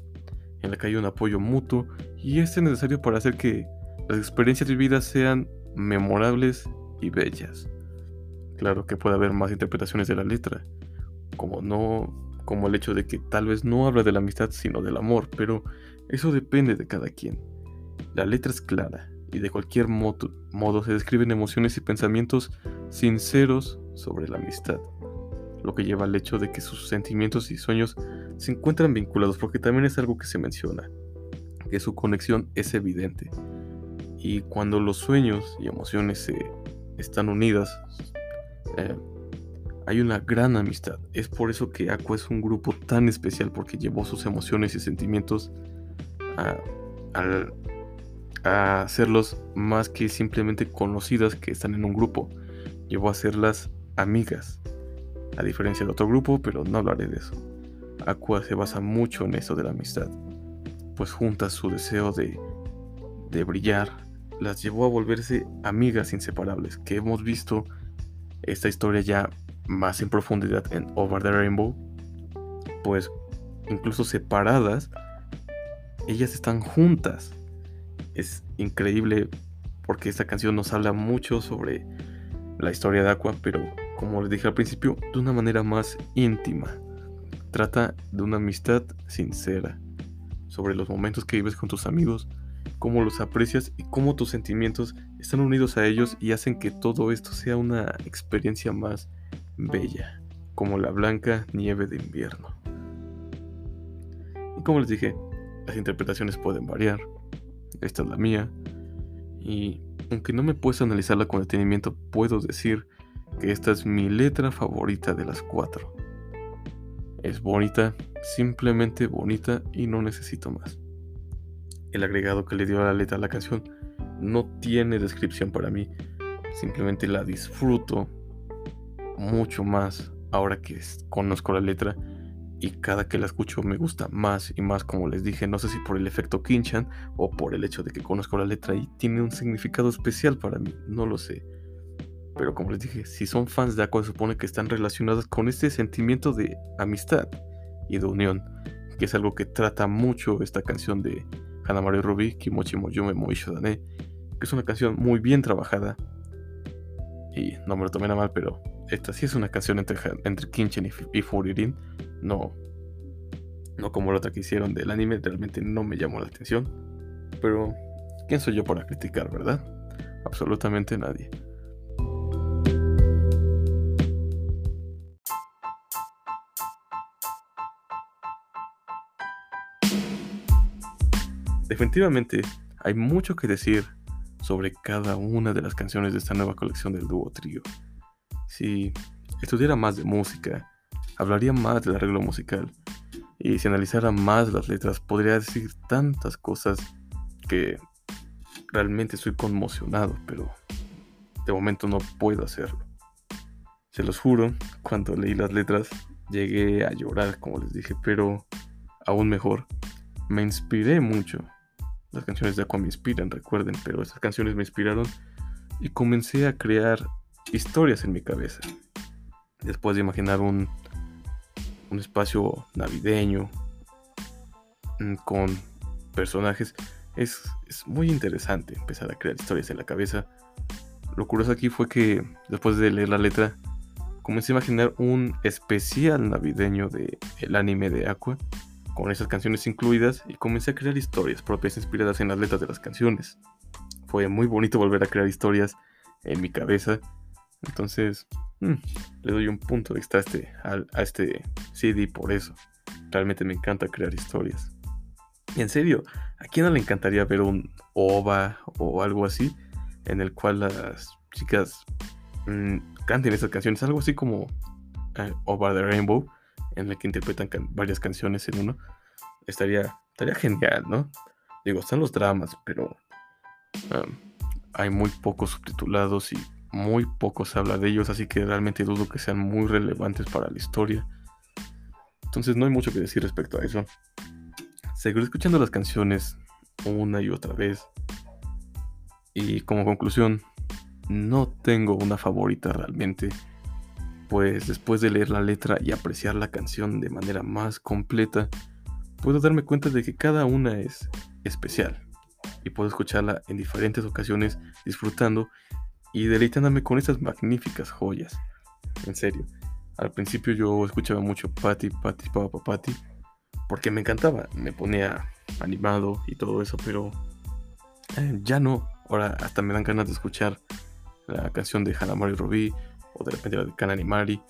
en la que hay un apoyo mutuo y este es necesario para hacer que las experiencias vividas sean memorables y bellas. Claro que puede haber más interpretaciones de la letra, como no como el hecho de que tal vez no habla de la amistad sino del amor, pero eso depende de cada quien. La letra es clara y de cualquier modo, se describen emociones y pensamientos sinceros sobre la amistad, lo que lleva al hecho de que sus sentimientos y sueños se encuentran vinculados, porque también es algo que se menciona, que su conexión es evidente. Y cuando los sueños y emociones se están unidas, eh, hay una gran amistad. Es por eso que Aqua es un grupo tan especial, porque llevó sus emociones y sentimientos a, a hacerlos más que simplemente conocidas que están en un grupo. Llevó a hacerlas amigas. A diferencia de otro grupo, pero no hablaré de eso. Aqua se basa mucho en eso de la amistad, pues juntas su deseo de, de brillar las llevó a volverse amigas inseparables, que hemos visto esta historia ya más en profundidad en Over the Rainbow, pues incluso separadas, ellas están juntas. Es increíble porque esta canción nos habla mucho sobre la historia de Aqua, pero como les dije al principio, de una manera más íntima. Trata de una amistad sincera, sobre los momentos que vives con tus amigos, cómo los aprecias y cómo tus sentimientos están unidos a ellos y hacen que todo esto sea una experiencia más bella, como la blanca nieve de invierno. Y como les dije, las interpretaciones pueden variar. Esta es la mía. Y aunque no me puedes analizarla con detenimiento, puedo decir que esta es mi letra favorita de las cuatro. Es bonita, simplemente bonita y no necesito más el agregado que le dio a la letra a la canción no tiene descripción para mí. Simplemente la disfruto mucho más ahora que conozco la letra y cada que la escucho me gusta más y más, como les dije, no sé si por el efecto Kinchan o por el hecho de que conozco la letra y tiene un significado especial para mí, no lo sé. Pero como les dije, si son fans de Aqua, supone que están relacionadas con este sentimiento de amistad y de unión, que es algo que trata mucho esta canción de Hanamaru Ruby, Kimochi Moyume Moishodane, que es una canción muy bien trabajada. Y no me lo tomen a mal, pero esta sí es una canción entre, entre y, y Furirin. No, no como la otra que hicieron del anime, realmente no me llamó la atención. Pero, ¿quién soy yo para criticar, verdad? Absolutamente nadie. Definitivamente hay mucho que decir sobre cada una de las canciones de esta nueva colección del dúo trío. Si estudiara más de música, hablaría más del arreglo musical, y si analizara más las letras, podría decir tantas cosas que realmente estoy conmocionado, pero de momento no puedo hacerlo. Se los juro, cuando leí las letras llegué a llorar, como les dije, pero aún mejor, me inspiré mucho las canciones de Aqua me inspiran, recuerden, pero esas canciones me inspiraron y comencé a crear historias en mi cabeza. Después de imaginar un, un espacio navideño mm, con personajes, es, es muy interesante empezar a crear historias en la cabeza. Lo curioso aquí fue que después de leer la letra, comencé a imaginar un especial navideño del el anime de Aqua con esas canciones incluidas y comencé a crear historias propias inspiradas en las letras de las canciones. Fue muy bonito volver a crear historias en mi cabeza. Entonces, mm, le doy un punto extra a este, a, este CD por eso. Realmente me encanta crear historias. Y en serio, ¿a quién no le encantaría ver un OVA o algo así en el cual las chicas mm, canten esas canciones? Algo así como eh, OVA the Rainbow, en el que interpretan varias canciones en uno, estaría, estaría genial, ¿no? Digo, están los dramas, pero hay muy pocos subtitulados y muy poco se habla de ellos, así que realmente dudo que sean muy relevantes para la historia. Entonces no hay mucho que decir respecto a eso. Seguiré escuchando las canciones una y otra vez. Y como conclusión, no tengo una favorita realmente pues después de leer la letra y apreciar la canción de manera más completa, puedo darme cuenta de que cada una es especial y puedo escucharla en diferentes ocasiones disfrutando y deleitándome con estas magníficas joyas. En serio, al principio yo escuchaba mucho Patty, Patty, Papa, Patty, porque me encantaba, me ponía animado y todo eso, pero eh, ya no. Ahora hasta me dan ganas de escuchar la canción de Hanamari Ruby o de repente la de Kanani Mari,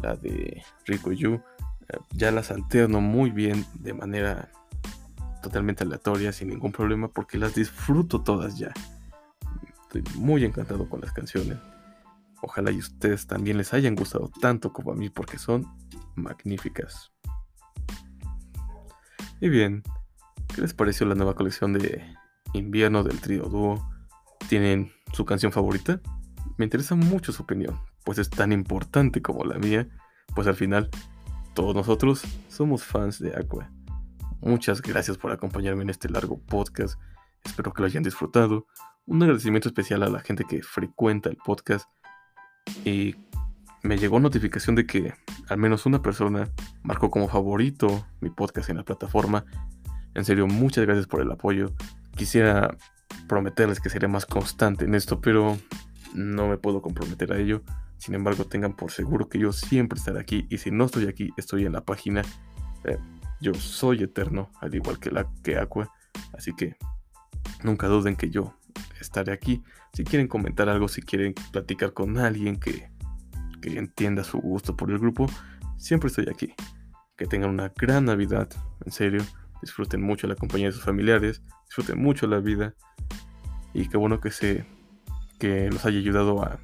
la de Rico Yu. Eh, ya las alterno muy bien de manera totalmente aleatoria, sin ningún problema, porque las disfruto todas ya. Estoy muy encantado con las canciones. Ojalá y ustedes también les hayan gustado tanto como a mí, porque son magníficas. Y bien, ¿qué les pareció la nueva colección de invierno del trío dúo? ¿Tienen su canción favorita? Me interesa mucho su opinión, pues es tan importante como la mía, pues al final todos nosotros somos fans de Aqua. Muchas gracias por acompañarme en este largo podcast, espero que lo hayan disfrutado. Un agradecimiento especial a la gente que frecuenta el podcast y me llegó notificación de que al menos una persona marcó como favorito mi podcast en la plataforma. En serio, muchas gracias por el apoyo. Quisiera prometerles que seré más constante en esto, pero no me puedo comprometer a ello. Sin embargo, tengan por seguro que yo siempre estaré aquí y si no estoy aquí, estoy en la página. Eh, yo soy eterno, al igual que, la, que Aqua. Así que nunca duden que yo estaré aquí. Si quieren comentar algo, si quieren platicar con alguien que, que entienda su gusto por el grupo, siempre estoy aquí. Que tengan una gran Navidad, en serio. Disfruten mucho la compañía de sus familiares, disfruten mucho la vida. Y qué bueno que se que los haya ayudado a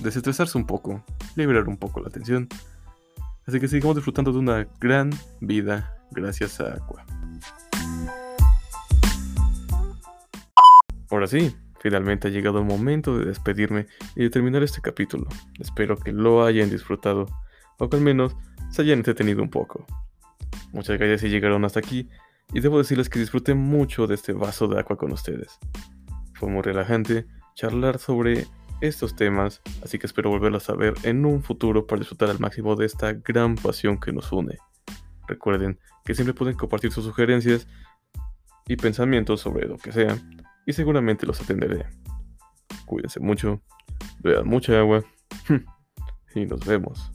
desestresarse un poco, liberar un poco la tensión. Así que sigamos disfrutando de una gran vida gracias a Aqua. Ahora sí, finalmente ha llegado el momento de despedirme y de terminar este capítulo. Espero que lo hayan disfrutado, o que al menos se hayan entretenido un poco. Muchas gracias si llegaron hasta aquí, y debo decirles que disfruté mucho de este vaso de agua con ustedes. Fue muy relajante charlar sobre estos temas, así que espero volverlos a ver en un futuro para disfrutar al máximo de esta gran pasión que nos une. Recuerden que siempre pueden compartir sus sugerencias y pensamientos sobre lo que sea, y seguramente los atenderé. Cuídense mucho, beban mucha agua (laughs) y nos vemos.